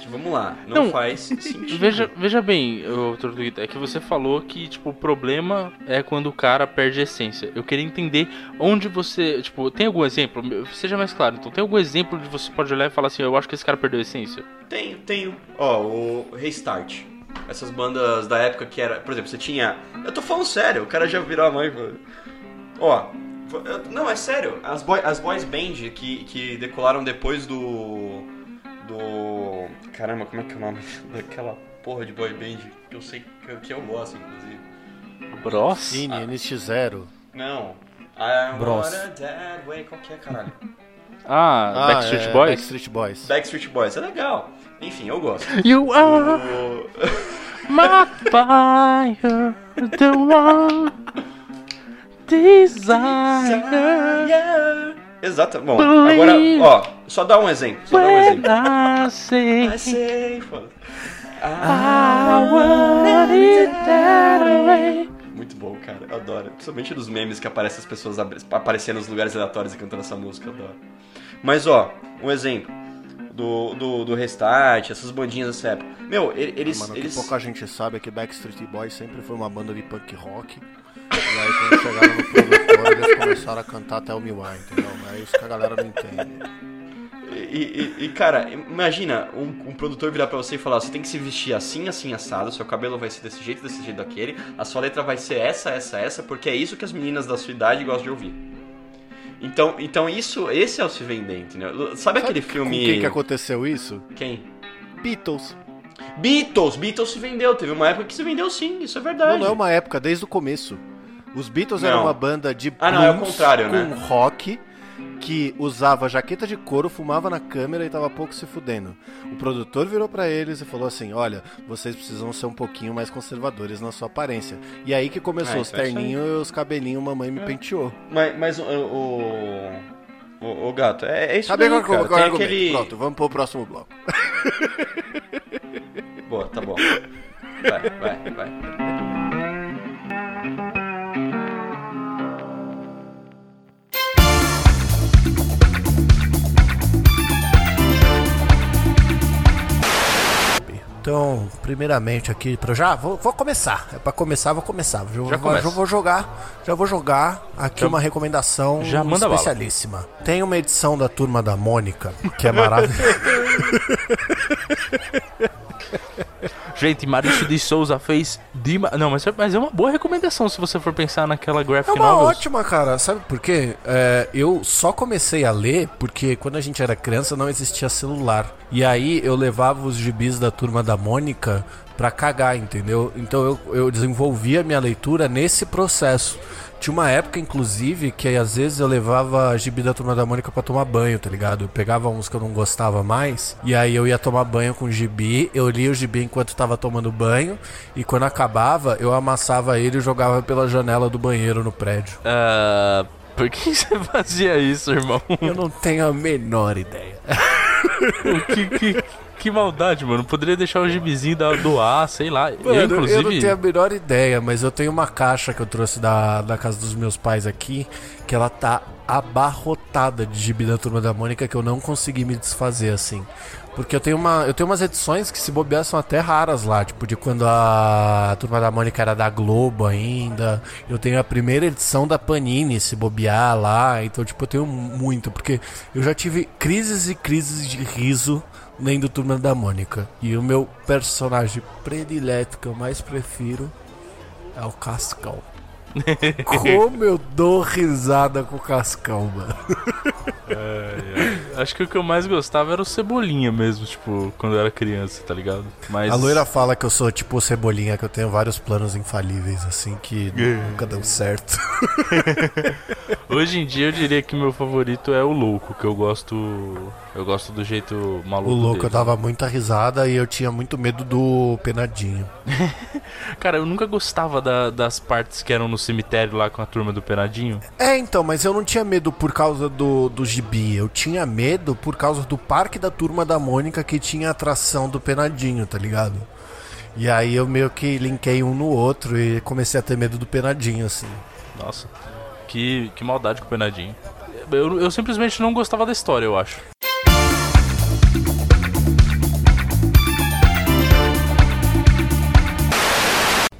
que vamos lá, não, Não, faz sentido. Veja, veja bem, Tortuguita, é que você falou que, tipo, o problema é quando o cara perde a essência. Eu queria entender onde você, tipo, tem algum exemplo? Seja mais claro, então tem algum exemplo de você pode olhar e falar assim, eu acho que esse cara perdeu a essência? Tenho, tenho. Ó, o Restart. Essas bandas da época que era. Por exemplo, você tinha. Eu tô falando sério, o cara já virou a mãe. falou, Ó, Não, é sério. As, boy, as boys band que, que decolaram depois do. Do. Caramba, como é que é o nome daquela porra de boy band que eu sei que, que eu gosto, inclusive. Bros? Cine, NX0. Não. I Bros. dead way. Qual que é, caralho? Ah, Backstreet é, Boys? Backstreet Boys. Backstreet Boys, é legal. Enfim, eu gosto. You are O- my fire, the one desire. Exato. Bom, agora, ó, só dá um exemplo. Só dá um exemplo. I say, I say. I. Muito bom, cara. Eu adoro. Principalmente dos memes que aparecem as pessoas aparecendo nos lugares aleatórios e cantando essa música. Eu adoro. Mas, ó, um exemplo. Do, do, do Restart, essas bandinhas dessa época. Meu, eles. Mano, o eles... que pouca gente sabe é que Backstreet Boys sempre foi uma banda de punk rock. E aí quando chegaram no produtor, eles começaram a cantar Tell Me Why, entendeu? É isso que a galera não entende. E, e- e, cara, imagina um, um produtor virar pra você e falar: você tem que se vestir assim, assim, assado, seu cabelo vai ser desse jeito, desse jeito, daquele, a sua letra vai ser essa, essa, essa, porque é isso que as meninas da sua idade gostam de ouvir. Então, então isso, esse é o se vender, entendeu? Sabe, aquele filme. Com quem que aconteceu isso? Quem? Beatles. Beatles, Beatles se vendeu. Teve uma época que se vendeu sim, isso é verdade. Não, não é uma época, desde o começo. Os Beatles Não. eram uma banda de Ah, não, é o contrário, com né? rock que usava jaqueta de couro, fumava na câmera e tava pouco se fudendo. O produtor virou pra eles e falou assim: "Olha, vocês precisam ser um pouquinho mais conservadores na sua aparência". E aí que começou Ah, os isso é terninhos e os cabelinhos mamãe me penteou. Mas, mas o, o, o, o gato, é, é isso Sabe daí, qual que é aquele... Pronto, vamos pro próximo bloco. Boa, tá bom. Vai, vai, vai. Então, primeiramente aqui, para já vou, vou começar. É para começar, vou começar. Já, vou- começa. já vou jogar, já vou jogar aqui Já- uma recomendação já manda bala. especialíssima. Tem uma edição da Turma da Mônica que é maravilhosa. Gente, Maurício de Souza fez. Dima... Não, mas é, mas é uma boa recomendação se você for pensar naquela É graphic uma novels. ótima, cara. Sabe por quê? É, eu só comecei a ler porque quando a gente era criança não existia celular. E aí eu levava os gibis da turma da Mônica pra cagar, entendeu? Então eu, eu desenvolvi a minha leitura nesse processo. Tinha uma época, inclusive, que às vezes eu levava a gibi da turma da Mônica pra tomar banho, tá ligado? Eu pegava uns que eu não gostava mais, e aí eu ia tomar banho com o gibi, eu lia o gibi enquanto tava tomando banho, e quando acabava, eu amassava ele e jogava pela janela do banheiro no prédio. Ah, por que você fazia isso, irmão? Eu não tenho a menor ideia. que, que, que maldade, mano. Poderia deixar o gibizinho da, doar, sei lá. Mano, eu, eu inclusive. não tenho a menor ideia, mas eu tenho uma caixa que eu trouxe da, da casa dos meus pais aqui, que ela tá abarrotada de gibi da Turma da Mônica que eu não consegui me desfazer, assim. Porque eu tenho, uma, eu tenho umas edições que se bobear são até raras lá, tipo de quando a Turma da Mônica era da Globo ainda. Eu tenho a primeira edição da Panini, se bobear lá. Então, tipo, eu tenho muito, porque eu já tive crises e crises de riso lendo Turma da Mônica. E o meu personagem predileto que eu mais prefiro é o Cascão. Como eu dou risada com o Cascão, mano. É, é. Acho que o que eu mais gostava era o Cebolinha mesmo, tipo, quando eu era criança, tá ligado? Mas. A loira fala que eu sou tipo o Cebolinha, que eu tenho vários planos infalíveis, assim, que nunca deu certo. Hoje em dia eu diria que meu favorito é o Louco, que eu gosto. Eu gosto do jeito maluco. O louco, dele. eu dava muita risada e eu tinha muito medo do penadinho. Cara, eu nunca gostava da- das partes que eram no cemitério lá com a turma do Penadinho. É, então, mas eu não tinha medo por causa do, do gibi. Eu tinha medo por causa do parque da turma da Mônica que tinha atração do penadinho, tá ligado? E aí eu meio que linkei um no outro e comecei a ter medo do penadinho, assim. Nossa, que, que maldade com o Penadinho. Eu, eu simplesmente não gostava da história, eu acho.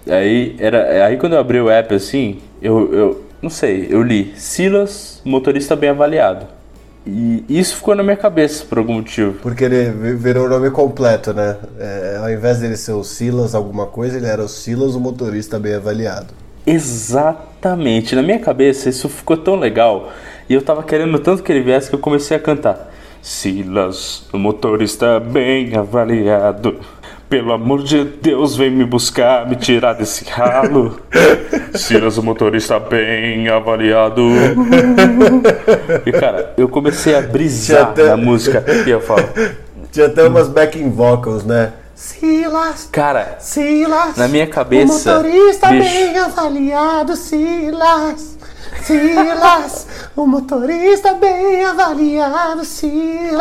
Aí, era, aí quando eu abri o app assim, eu, eu não sei, eu li Silas, motorista bem avaliado. E isso ficou na minha cabeça por algum motivo. Porque ele vi- virou o nome completo, né? É, ao invés dele ser o Silas alguma coisa, ele era o Silas, o motorista bem avaliado. Exatamente. Na minha cabeça isso ficou tão legal. E eu tava querendo tanto que ele viesse que eu comecei a cantar. Silas, o motorista bem avaliado. Pelo amor de Deus, vem me buscar, me tirar desse ralo. Silas, o motorista bem avaliado. E cara, eu comecei a brisar até- na música e eu falo. Tinha até umas backing vocals, né? Silas, Cara, Silas. na minha cabeça. O motorista bicho, bem avaliado, Silas. Silas, o motorista bem avaliado, Silas.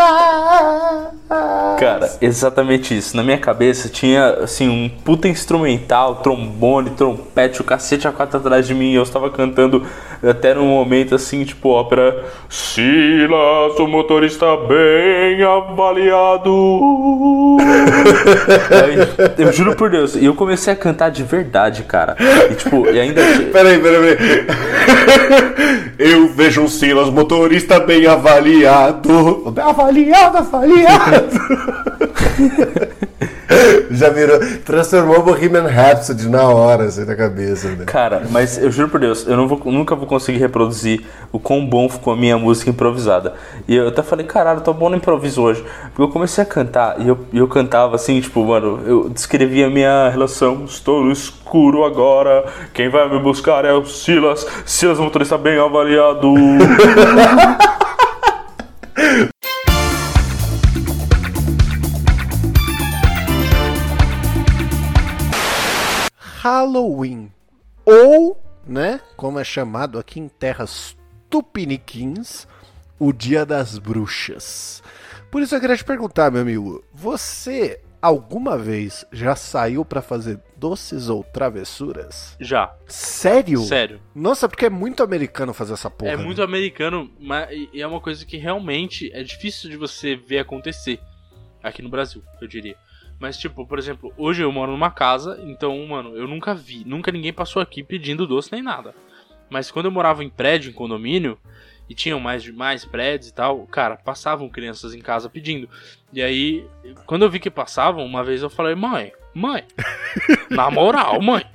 Cara, exatamente isso. Na minha cabeça tinha assim um puta instrumental, trombone, trompete, o cacete a quatro atrás de mim. E eu estava cantando até num momento assim, tipo ópera. Silas, o motorista bem avaliado. Aí, eu juro por Deus, e eu comecei a cantar de verdade, cara. E tipo, e ainda. Peraí, peraí, peraí. Eu vejo um Silas, motorista bem avaliado. Avaliado, avaliado. Já virou. Transformou o Bohemian Rhapsody na hora, assim, na cabeça, né? Cara, mas eu juro por Deus, eu não vou, nunca vou conseguir reproduzir o quão bom ficou a minha música improvisada. E eu até falei, caralho, tô bom no improviso hoje. Porque eu comecei a cantar e eu, eu cantava assim, tipo, mano, eu descrevia a minha relação. Estou no escuro agora, quem vai me buscar é o Silas. Silas, motorista bem avaliado. Halloween. Ou, né, como é chamado aqui em terras tupiniquins, o Dia das Bruxas. Por isso eu queria te perguntar, meu amigo, você alguma vez já saiu pra fazer doces ou travessuras? Já. Sério? Sério. Nossa, porque é muito americano fazer essa porra. É né? muito americano, mas e é uma coisa que realmente é difícil de você ver acontecer aqui no Brasil, eu diria. Mas, tipo, por exemplo, hoje eu moro numa casa, então, mano, eu nunca vi, nunca ninguém passou aqui pedindo doce nem nada. Mas quando eu morava em prédio, em condomínio, e tinham mais de mais prédios e tal, cara, passavam crianças em casa pedindo. E aí, quando eu vi que passavam, uma vez eu falei, mãe, mãe, na moral, mãe,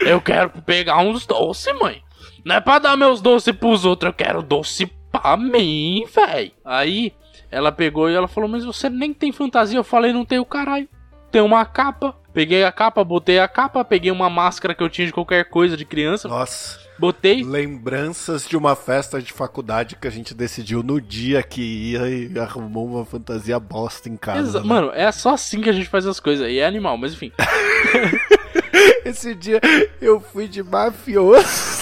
eu quero pegar uns doces, mãe. Não é pra dar meus doces pros outros, eu quero doce pra mim, véi. Aí, ela pegou e ela falou, mas você nem tem fantasia. Eu falei, não tenho caralho. Tem uma capa. Peguei a capa, botei a capa, peguei uma máscara que eu tinha de qualquer coisa de criança. Nossa. Botei. Lembranças de uma festa de faculdade que a gente decidiu no dia que ia e arrumou uma fantasia bosta em casa. Exa- né? Mano, é só assim que a gente faz as coisas. E é animal, mas enfim. Esse dia eu fui de mafioso.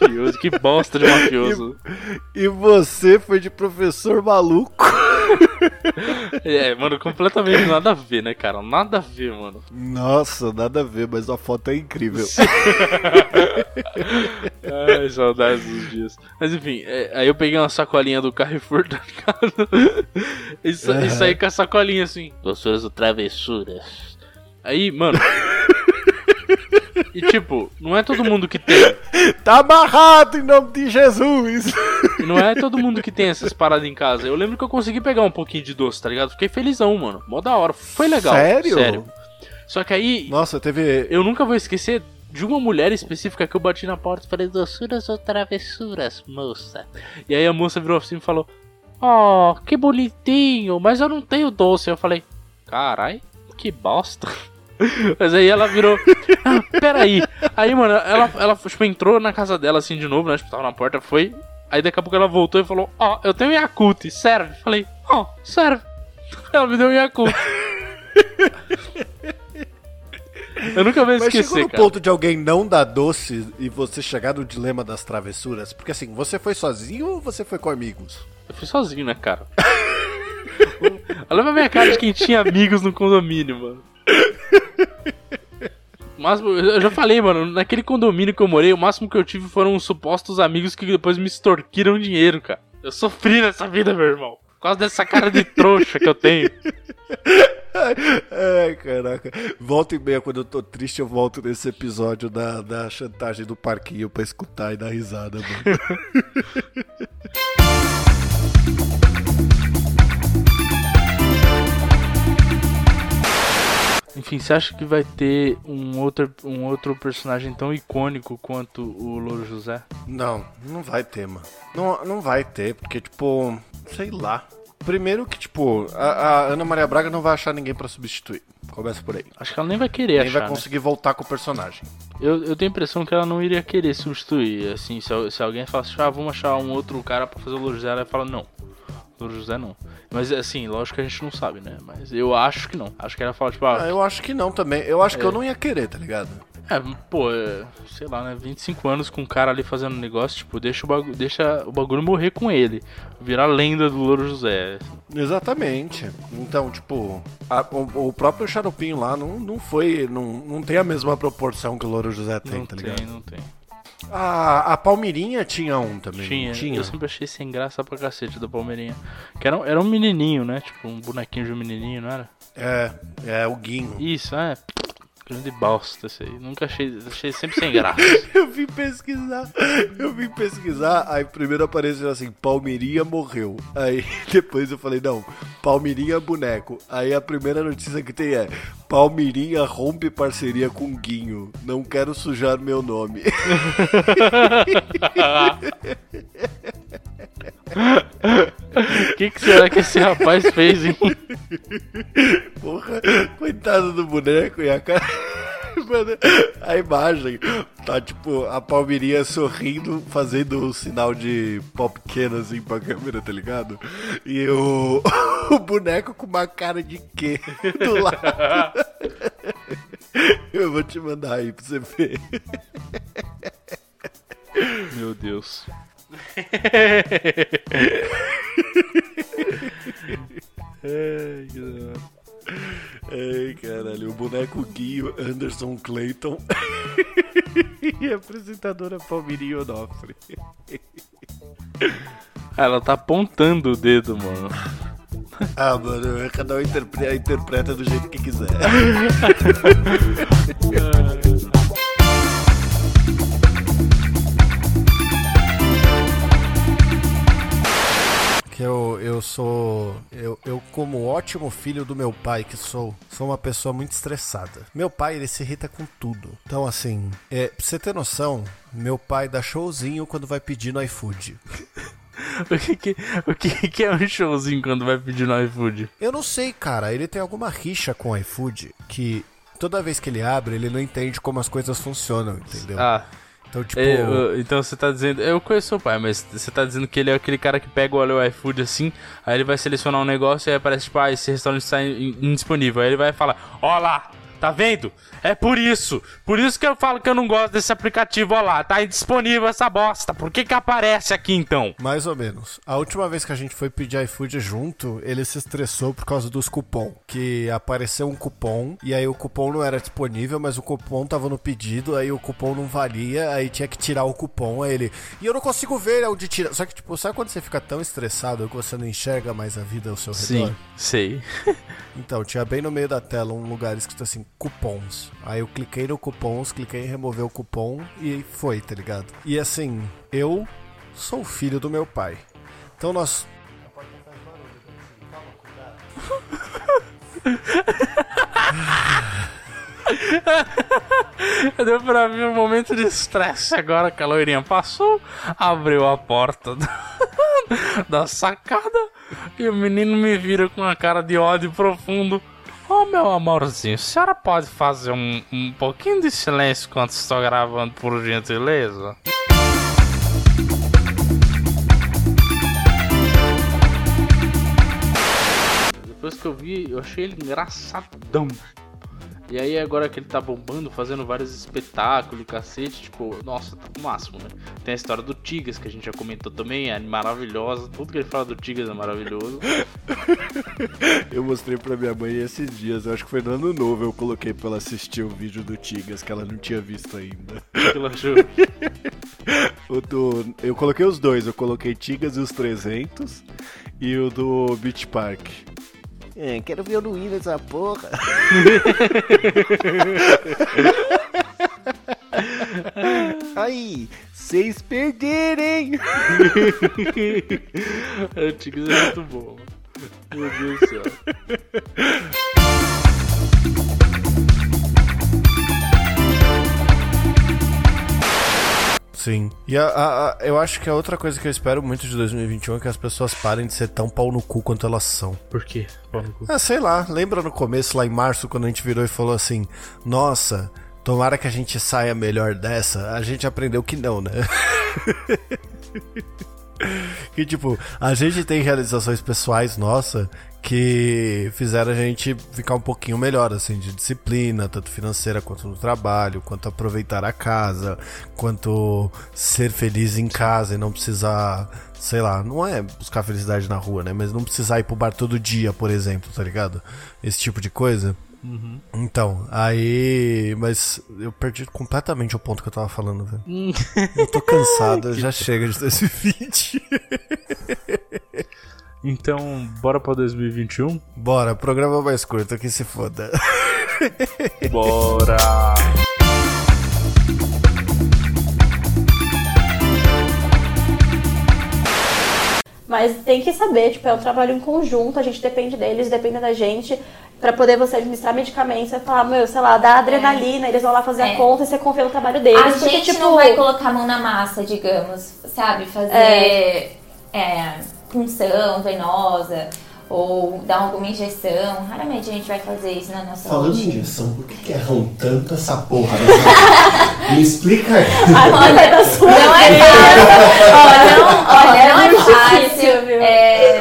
Mafioso, que bosta de mafioso. E, e você foi de professor maluco. É, mano, completamente nada a ver, né, cara? Nada a ver, mano. Nossa, nada a ver, mas a foto é incrível. Ai, saudades dos dias. Mas enfim, é, aí eu peguei uma sacolinha do Carrefour, tá ligado? E, sa- e saí com a sacolinha assim. Doçuras ou travessuras. Aí, mano. E tipo, não é todo mundo que tem. Tá amarrado em nome de Jesus. E não é todo mundo que tem essas paradas em casa. Eu lembro que eu consegui pegar um pouquinho de doce, tá ligado? Fiquei felizão, mano. Mó da hora. Foi legal. Sério? Sério. Só que aí. Nossa, teve. Eu nunca vou esquecer de uma mulher específica que eu bati na porta e falei, doçuras ou travessuras, moça? E aí a moça virou assim e falou, oh, que bonitinho, mas eu não tenho doce. Eu falei, carai, que bosta. Mas aí ela virou, ah, peraí. Aí, mano, ela, ela tipo, entrou na casa dela assim de novo, né? Tipo, tava na porta, foi. Aí daqui a pouco ela voltou e falou, ó, eu tenho Yakult, serve? Falei, ó, serve. Ela me deu um Yakult. Eu nunca vou Mas esquecer, chegou no cara. ponto de alguém não dar doce e você chegar no dilema das travessuras? Porque assim, você foi sozinho ou você foi com amigos? Eu fui sozinho, né, cara? Olha pra minha cara de quem tinha amigos no condomínio, mano. Máximo, eu já falei, mano, naquele condomínio que eu morei, o máximo que eu tive foram supostos amigos que depois me extorquiram dinheiro, cara. Eu sofri nessa vida, meu irmão. Por causa dessa cara de trouxa que eu tenho. Ai, caraca. Volta e meia, quando eu tô triste, eu volto nesse episódio da, da chantagem do parquinho pra escutar e dar risada, mano. enfim, você acha que vai ter um outro, um outro personagem tão icônico quanto o Louro José? Não, não vai ter, mano. Não, não vai ter, porque, tipo, sei lá. Primeiro que, tipo, a, a Ana Maria Braga não vai achar ninguém pra substituir. Começa por aí. Acho que ela nem vai querer Nem achar. vai né? conseguir voltar com o personagem. Eu, eu tenho a impressão que ela não iria querer substituir. Assim, se, se alguém falasse, ah, vamos achar um outro cara pra fazer o Louro José, ela fala, não. Louro José não. Mas assim, lógico que a gente não sabe, né? Mas eu acho que não. Acho que ela fala, tipo, ah, Ah, eu acho que não também. Eu acho que É. eu não ia querer, tá ligado? É, pô, é, sei lá, né? 25 anos com um cara ali fazendo negócio, tipo, deixa o, bagulho, deixa o bagulho morrer com ele. Virar lenda do Louro José. Exatamente. Então, tipo, a- o, o próprio Xaropinho lá não, não foi. Não, não tem a mesma proporção que o Louro José tem, não tá tem, ligado? não tem. A, a Palmirinha tinha um também. Tinha, Tinha. eu sempre achei sem graça pra cacete da Palmeirinha. Que era, era um menininho, né? Tipo, um bonequinho de um menininho, não era? É, é o Guinho. Isso, é. Grande bosta esse aí. Nunca achei, achei sempre sem graça. Eu vim pesquisar, eu vim pesquisar, aí primeiro apareceu assim, Palmeirinha morreu. Aí depois eu falei, não, Palmeirinha boneco. Aí a primeira notícia que tem é, Palmeirinha rompe parceria com Guinho, não quero sujar meu nome. O que, que será que esse rapaz fez, hein? Porra, coitado do boneco e a cara... Mano, a imagem tá tipo a Palmeirinha sorrindo, fazendo o sinal de pop pequeno assim pra câmera, tá ligado? E o, o boneco com uma cara de quê do lado. Eu vou te mandar aí pra você ver. Meu Deus. Ai, caralho. Ai, caralho. O boneco Guinho, Anderson Clayton e a apresentadora Palmeirinha Onofre. Ela tá apontando o dedo, mano. Ah, mano, cada um interpreta, interpreta do jeito que quiser. que eu, eu sou. Eu, eu, como ótimo filho do meu pai que sou, sou uma pessoa muito estressada. Meu pai, ele se irrita com tudo. Então, assim, é, pra você ter noção, meu pai dá showzinho quando vai pedir no iFood. O que, que, o que, que é um showzinho quando vai pedir no iFood? Eu não sei, cara. Ele tem alguma rixa com o iFood que toda vez que ele abre, ele não entende como as coisas funcionam, entendeu? Ah. Então, tipo. É, eu- então você tá dizendo. Eu conheço seu pai, mas você tá dizendo que ele é aquele cara que pega o iFood assim, aí ele vai selecionar um negócio e aí aparece, tipo, ah, esse restaurante está in- indisponível. Aí ele vai falar, ó lá, tá vendo? É por isso. Por isso que eu falo que eu não gosto desse aplicativo, ó lá, tá indisponível essa bosta. Por que que aparece aqui então? Mais ou menos. A última vez que a gente foi pedir iFood junto, ele se estressou por causa dos cupom. Que apareceu um cupom e aí o cupom não era disponível, mas o cupom tava no pedido, aí o cupom não valia, aí tinha que tirar o cupom. Aí ele. E eu não consigo ver onde tira. Só que, tipo, sabe quando você fica tão estressado que você não enxerga mais a vida ao seu redor? Sim, sei. Então, tinha bem no meio da tela um lugar escrito assim, cupons. Aí eu cliquei no cupons, cliquei em remover o cupom e foi, tá ligado? E assim, eu sou filho do meu pai. Então nós. Deu pra ver um momento de estresse agora que a loirinha passou, abriu a porta da, da sacada e o menino me vira com uma cara de ódio profundo. Ô meu amorzinho, a senhora pode fazer um, um pouquinho de silêncio enquanto estou gravando, por gentileza? Depois que eu vi, eu achei ele engraçadão. E aí agora que ele tá bombando, fazendo vários espetáculos, cacete, tipo, nossa, tá o máximo, né? Tem a história do Tigas, que a gente já comentou também, é maravilhosa. Tudo que ele fala do Tigas é maravilhoso. Eu mostrei pra minha mãe esses dias, eu acho que foi no ano novo, eu coloquei pra ela assistir o vídeo do Tigas, que ela não tinha visto ainda. O que ela achou? o do, eu coloquei os dois, eu coloquei Tigas e os 300 e o do Beach Park. É, quero ver o Luiz nessa porra. Aí, vocês perderem! o Tigas é muito bom. Meu Deus do céu. Sim. E a, a- a- eu acho que a outra coisa que eu espero muito de 2021 é que as pessoas parem de ser tão pau no cu quanto elas são. Por quê? Pau no cu. Ah, sei lá, lembra no começo, lá em março, quando a gente virou e falou assim: Nossa, tomara que a gente saia melhor dessa. A gente aprendeu que não, né? que tipo, a gente tem realizações pessoais nossa que fizeram a gente ficar um pouquinho melhor, assim, de disciplina, tanto financeira quanto no trabalho, quanto aproveitar a casa, quanto ser feliz em casa e não precisar, sei lá, não é buscar felicidade na rua, né? Mas não precisar ir pro bar todo dia, por exemplo, tá ligado? Esse tipo de coisa. Uhum. Então, aí. Mas eu perdi completamente o ponto que eu tava falando, velho. Hum. Eu tô cansado, já chega de 2020. Então, bora pra 2021? Bora, programa mais curto, que se foda. Bora! Mas tem que saber, tipo, é um trabalho em conjunto, a gente depende deles, depende da gente. Pra poder você administrar medicamentos, você falar, meu, sei lá, dá adrenalina, eles vão lá fazer É. a conta e você confia no trabalho deles. A porque, gente tipo, não vai colocar a mão na massa, digamos, sabe? Fazer É. é, punção venosa ou dar alguma injeção. Raramente a gente vai fazer isso na nossa Falando em injeção, por que, que erram tanto essa porra? dessa- Me explica aí. Olha, da sua não é fácil. Ó, não, olha, não é fácil. É,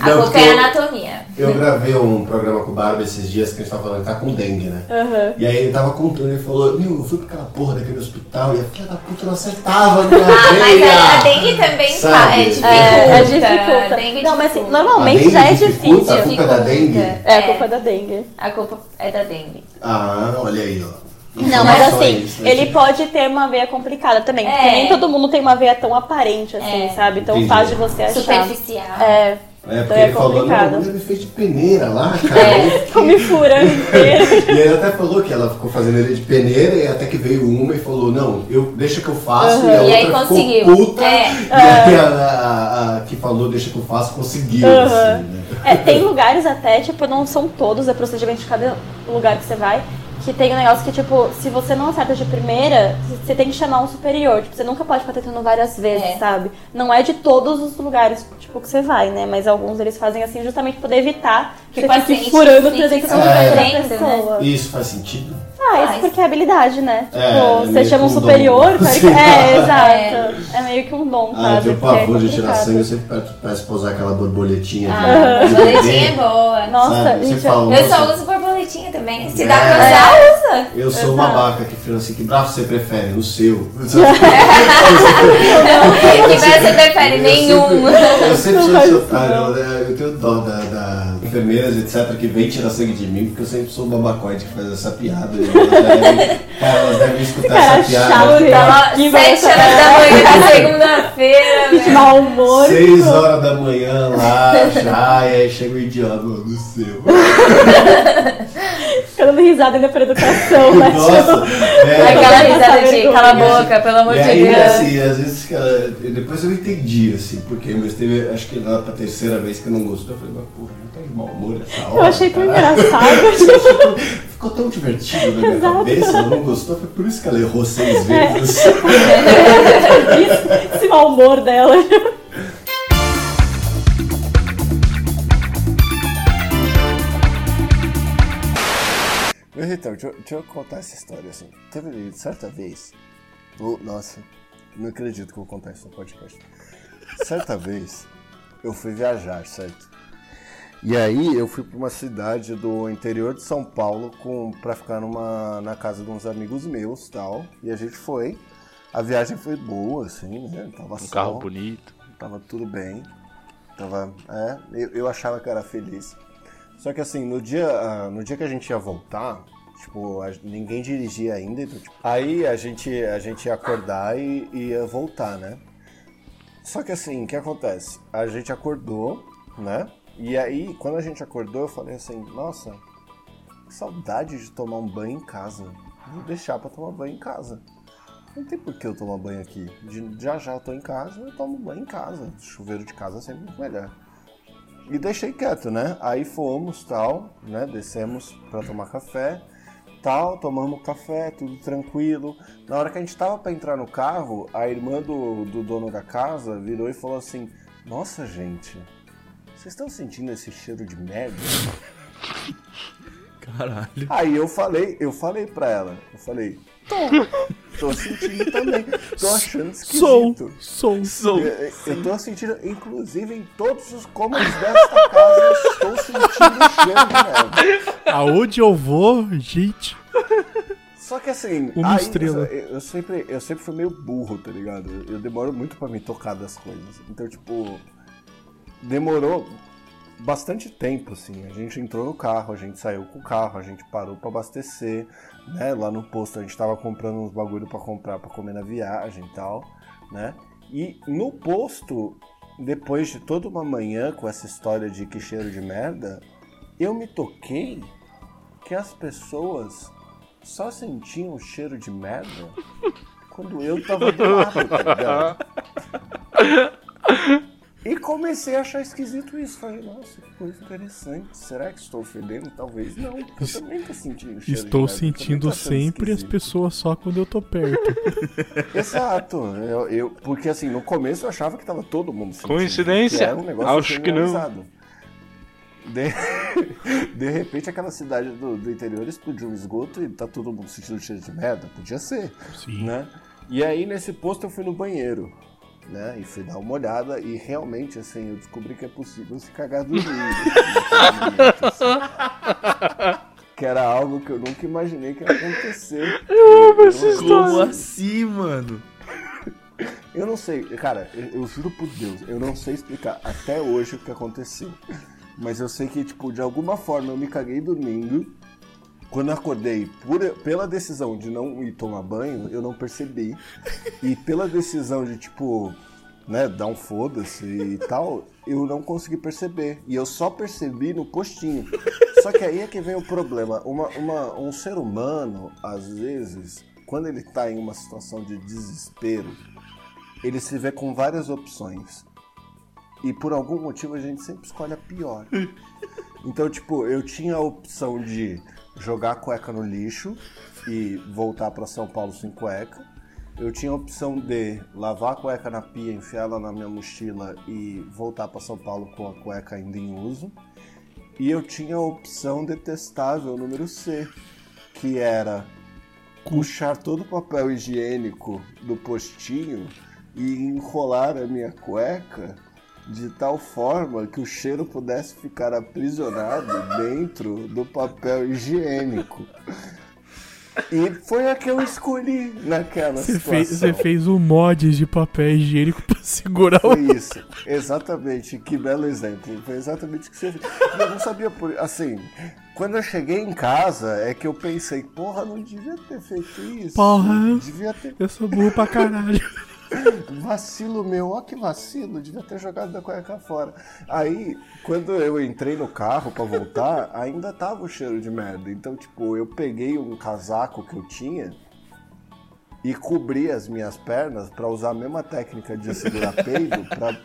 a Não, culpa porque é anatomia. Eu gravei um programa com o Barba esses dias que a gente tava falando que tá com dengue, né? Aham. E aí ele tava contando, ele falou, meu, eu fui pra aquela porra daquele hospital e a filha da puta não acertava a minha Ah, mas a, a dengue também Sabe? é, dificulta. É, é dificulta. A dengue Não, mas assim, normalmente já é difícil. A culpa é da dengue? É, a culpa é da dengue. A culpa é da dengue. Ah, olha aí, ó. Não, mas assim, né? ele pode ter uma veia complicada também, porque É. nem todo mundo tem uma veia tão aparente assim, É. sabe? Então Entendi. fácil de você achar. Superficial. É. É, porque então é ele falou, não, me fez de peneira lá, cara. É. Ficou me furando inteiro. E ele até falou que ela ficou fazendo ele de peneira e até que veio uma e falou, não, eu deixa que eu faço. Uhum. E a E aí outra conseguiu. ficou puta. É. E aí a, a- a que falou, deixa que eu faço, conseguiu. Uhum. Assim, né? É, tem lugares até, tipo, não são todos, é procedimento de cada lugar que você vai, que tem um negócio que, tipo, se você não acerta de primeira, você tem que chamar um superior. Tipo, você nunca pode ficar tentando várias vezes, É. sabe? Não é de todos os lugares, tipo, que você vai, né? Mas alguns eles fazem assim justamente pra poder evitar que o você fique furando fique 360 É. da pessoa. Isso faz sentido? Ah, isso Faz. porque é habilidade, né? É, tipo, é você chama um um superior, dom. claro que- é, exato. É. meio que um dom, Ah, eu sabe? tenho é pavor de tirar sangue, eu sempre peço- pra usar aquela borboletinha. Ah, de borboletinha é boa. Nossa, Sabe? Você gente, fala, Eu só uso borboletinha também. Se É. dá pra usar, usa. Eu sou Exato. babaca que fala assim, que braço você prefere? O seu. Não, que você prefere? Nenhum. Eu sempre sou esse faz otário, né? eu tenho dó da, da enfermeiras, etc, que vem tirar sangue de mim, porque eu sempre sou o babacoide que faz essa piada. elas devem- Cara, elas devem escutar Cara essa piada. chato, né? Tava Que sete horas da manhã na segunda-feira, Que velho. mau humor. Seis horas da manhã lá, já, e aí chega o idiota do céu. Fica dando risada ainda pra educação, né? Nossa. Aquela risada de cala a boca, pelo amor E de aí, Deus. assim, às vezes, cara, depois eu entendi, assim, porque, mas teve, acho que lá pra terceira vez que eu não gostou, eu falei, mas porra, não tá de mau humor essa hora. Eu achei tão caralho. engraçado. Ficou tão divertido na minha Exato. cabeça, ela não gostou, foi por isso que ela errou seis É. vezes. Isso, esse mau humor dela. Mas então, deixa, eu- deixa eu contar essa história, assim. Teve certa vez, oh, nossa, não acredito que eu vou contar isso no podcast. Certa vez, eu fui viajar, certo? E aí eu fui para uma cidade do interior de São Paulo com para ficar numa na casa de uns amigos meus, tal. E a gente foi. A viagem foi boa, assim, né? Tava Um sol, carro bonito. Tava tudo bem. Tava, é, eu, eu achava que era feliz. Só que assim, no dia, ah, no dia que a gente ia voltar, tipo, a- ninguém dirigia ainda, então, tipo, aí a gente, a gente ia acordar e, ia voltar, né? Só que assim, o que acontece? A gente acordou, né? E aí, quando a gente acordou, eu falei assim, nossa, que saudade de tomar um banho em casa. Vou deixar pra tomar banho em casa. Não tem por que eu tomar banho aqui. De- já já eu tô em casa, eu tomo banho em casa. Chuveiro de casa é sempre melhor. E deixei quieto, né? Aí fomos, tal, né? Descemos pra tomar café. Tal, tomamos café, tudo tranquilo. Na hora que a gente tava pra entrar no carro, a irmã do, do dono da casa virou e falou assim: Nossa, gente, vocês estão sentindo esse cheiro de merda? Caralho. Aí eu falei, eu falei pra ela, eu falei, tô, tô sentindo também, tô achando esquisito. Sou, sou. Eu, eu tô sentindo, inclusive em todos os cômodos desta casa, eu estou sentindo cheiro de merda. Aonde eu vou, gente. Só que assim, Uma aí, estrela. Eu, eu sempre, eu sempre fui meio burro, tá ligado? Eu, eu demoro muito pra me tocar das coisas. Então, tipo, demorou bastante tempo, assim. A gente entrou no carro, a gente saiu com o carro, a gente parou pra abastecer, né? Lá no posto a gente tava comprando uns bagulho pra comprar pra comer na viagem e tal, né? E no posto, depois de toda uma manhã com essa história de que cheiro de merda, eu me toquei que as pessoas só sentiam o cheiro de merda quando eu tava do lado, tá ligado? E comecei a achar esquisito isso. Falei, nossa, que coisa interessante. Será que estou fedendo? Talvez não. porque Eu também tô sentindo cheiro de Estou sentindo sempre as pessoas só quando eu tô perto. Exato. Eu, eu- porque assim, no começo eu achava que tava todo mundo sentindo. Coincidência? que era um negócio Acho que não. De... de repente aquela cidade do, do interior explodiu um esgoto e tá todo mundo sentindo cheiro de merda. Podia ser. Sim. Né? E aí nesse posto eu fui no banheiro. Né? E fui dar uma olhada e realmente assim eu descobri que é possível se cagar dormindo. que era algo que eu nunca imaginei que ia acontecer. Eu amo essa Eu- história. Como assim, mano? Eu não sei, cara, eu, eu juro por Deus, eu não sei explicar até hoje o que aconteceu. Mas eu sei que, tipo, de alguma forma eu me caguei dormindo. Quando eu acordei, por, pela decisão de não ir tomar banho, eu não percebi. E pela decisão de, tipo, né, dar um foda-se e tal, eu não consegui perceber. E eu só percebi no postinho. Só que aí é que vem o problema. Uma, uma- um ser humano, às vezes, quando ele tá em uma situação de desespero, ele se vê com várias opções. E por algum motivo a gente sempre escolhe a pior. Então, tipo, eu tinha a opção de jogar a cueca no lixo e voltar pra São Paulo sem cueca. Eu tinha a opção de lavar a cueca na pia, enfiar ela na minha mochila e voltar pra São Paulo com a cueca ainda em uso. E eu tinha a opção detestável número C, que era puxar todo o papel higiênico do postinho e enrolar a minha cueca de tal forma que o cheiro pudesse ficar aprisionado dentro do papel higiênico. E foi a que eu escolhi naquela Você situação. você fez um mod de papel higiênico pra segurar Foi o. isso, exatamente. Que belo exemplo. Foi exatamente o que você fez. Eu não sabia por. Assim, quando eu cheguei em casa, é que eu pensei, porra, não devia ter feito isso. Porra, Devia ter. eu sou burro pra caralho. Vacilo meu, ó que vacilo, devia ter jogado da cueca fora. Aí, quando eu entrei no carro pra voltar, ainda tava o cheiro de merda. Então, tipo, eu peguei um casaco que eu tinha e cobri as minhas pernas pra usar a mesma técnica de segurar peido pra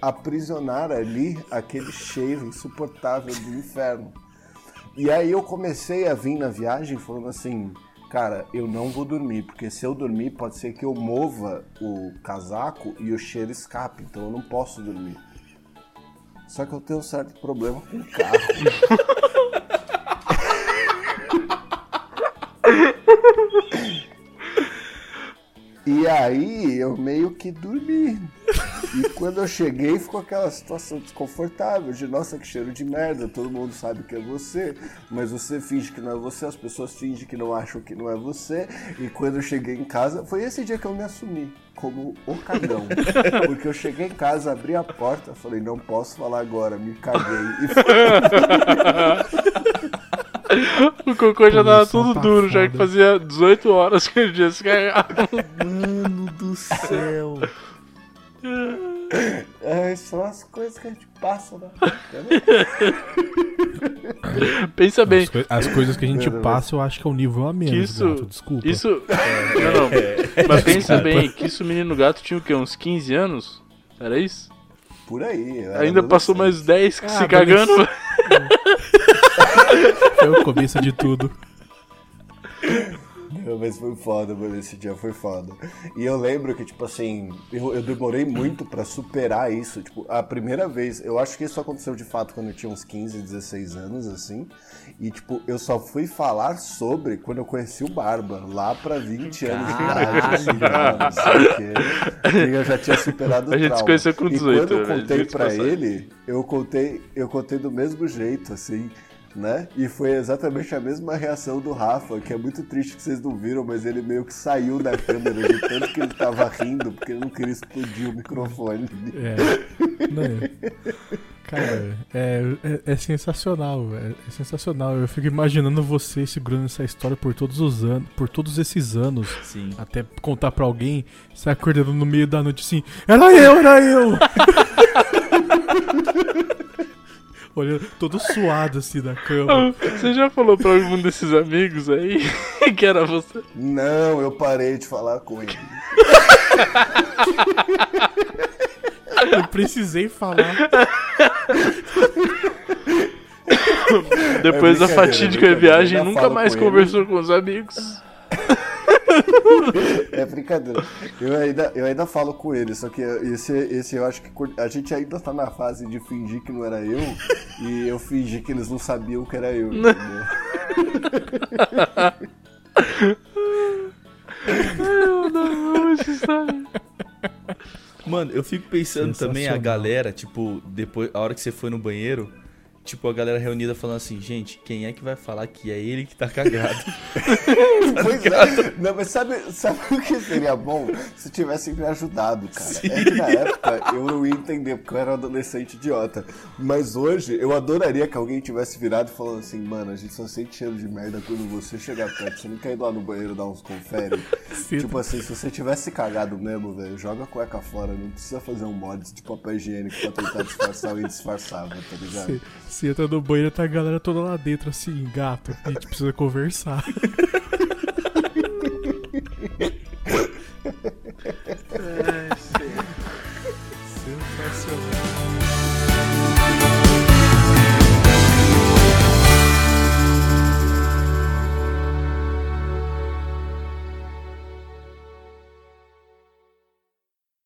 aprisionar ali aquele cheiro insuportável do inferno. E aí eu comecei a vir na viagem falando assim, cara, eu não vou dormir, porque se eu dormir pode ser que eu mova o casaco e o cheiro escape, então eu não posso dormir. Só que eu tenho um certo problema com o carro. E aí eu meio que dormi. E quando eu cheguei ficou aquela situação desconfortável de nossa, que cheiro de merda, todo mundo sabe que é você, mas você finge que não é você, as pessoas fingem que não acham que não é você. E quando eu cheguei em casa, foi esse dia que eu me assumi como o cagão. Porque eu cheguei em casa, abri a porta, falei, não posso falar agora, me caguei. E O cocô já tava tudo tá duro, já que foda. fazia 18 horas que ele tinha se cagado. Mano do céu. É, são as coisas que a gente passa na Pensa bem. As, coi- as coisas que a gente Não, passa, eu acho que é um nível a menos, Que isso, gato, desculpa. Isso. Não, não. Mas pensa bem que isso o menino gato tinha o quê? Uns 15 anos? Era isso? Por aí. Ainda passou mais 10 Ah, se cagando. É o começo de tudo. mas foi foda, mano. Esse dia foi foda. E eu lembro que, tipo assim, eu, eu demorei muito pra superar isso. Tipo, a primeira vez, eu acho que isso aconteceu de fato quando eu tinha uns 15, 16 anos, assim. E, tipo, eu só fui falar sobre quando eu conheci o Barba, lá pra 20 anos de idade, assim, mano, não sei o quê. E eu já tinha superado o A gente se conheceu com E 18, quando eu né? contei Diga-se pra ele, eu contei, eu contei do mesmo jeito, assim, né? E foi exatamente a mesma reação do Rafa, que é muito triste que vocês não viram, mas ele meio que saiu da câmera de tanto que ele tava rindo, porque ele não queria explodir o microfone. É. Não, é. Cara, é, é, é sensacional, é, é sensacional. Eu fico imaginando você segurando essa história por todos os anos, por todos esses anos, Sim. até contar pra alguém, você acordando no meio da noite assim, era eu, era eu! Olhando todo suado assim da cama. Você já falou pra algum desses amigos aí que era você? Não, eu parei de falar com ele. Eu precisei falar. Depois da É brincadeira, fatídica viagem, nunca mais com ele. conversou com os amigos. É brincadeira. Eu ainda, eu ainda falo com ele, só que esse, esse eu acho que a gente ainda tá na fase de fingir que não era eu e eu fingi que eles não sabiam que era eu. Entendeu? Eu não história. Mano, eu fico pensando também a galera, tipo, depois, a hora que você foi no banheiro, tipo, a galera reunida falando assim, gente, quem é que vai falar que é ele que tá cagado? Pois é. Não, mas sabe, sabe o que seria bom? Se tivessem me ajudado, cara. É que na época eu não ia entender, porque eu era um adolescente idiota. Mas hoje eu adoraria que alguém tivesse virado e falando assim, mano, a gente só sente cheiro de merda quando você chegar perto. Você não quer ir lá no banheiro dar uns confere? tipo assim, se você tivesse cagado mesmo, velho, joga a cueca fora. Não precisa fazer um mod de papel higiênico pra tentar disfarçar o indisfarçável, tá ligado? Você, você entra no banheiro tá a galera toda lá dentro assim, gato, a gente precisa conversar.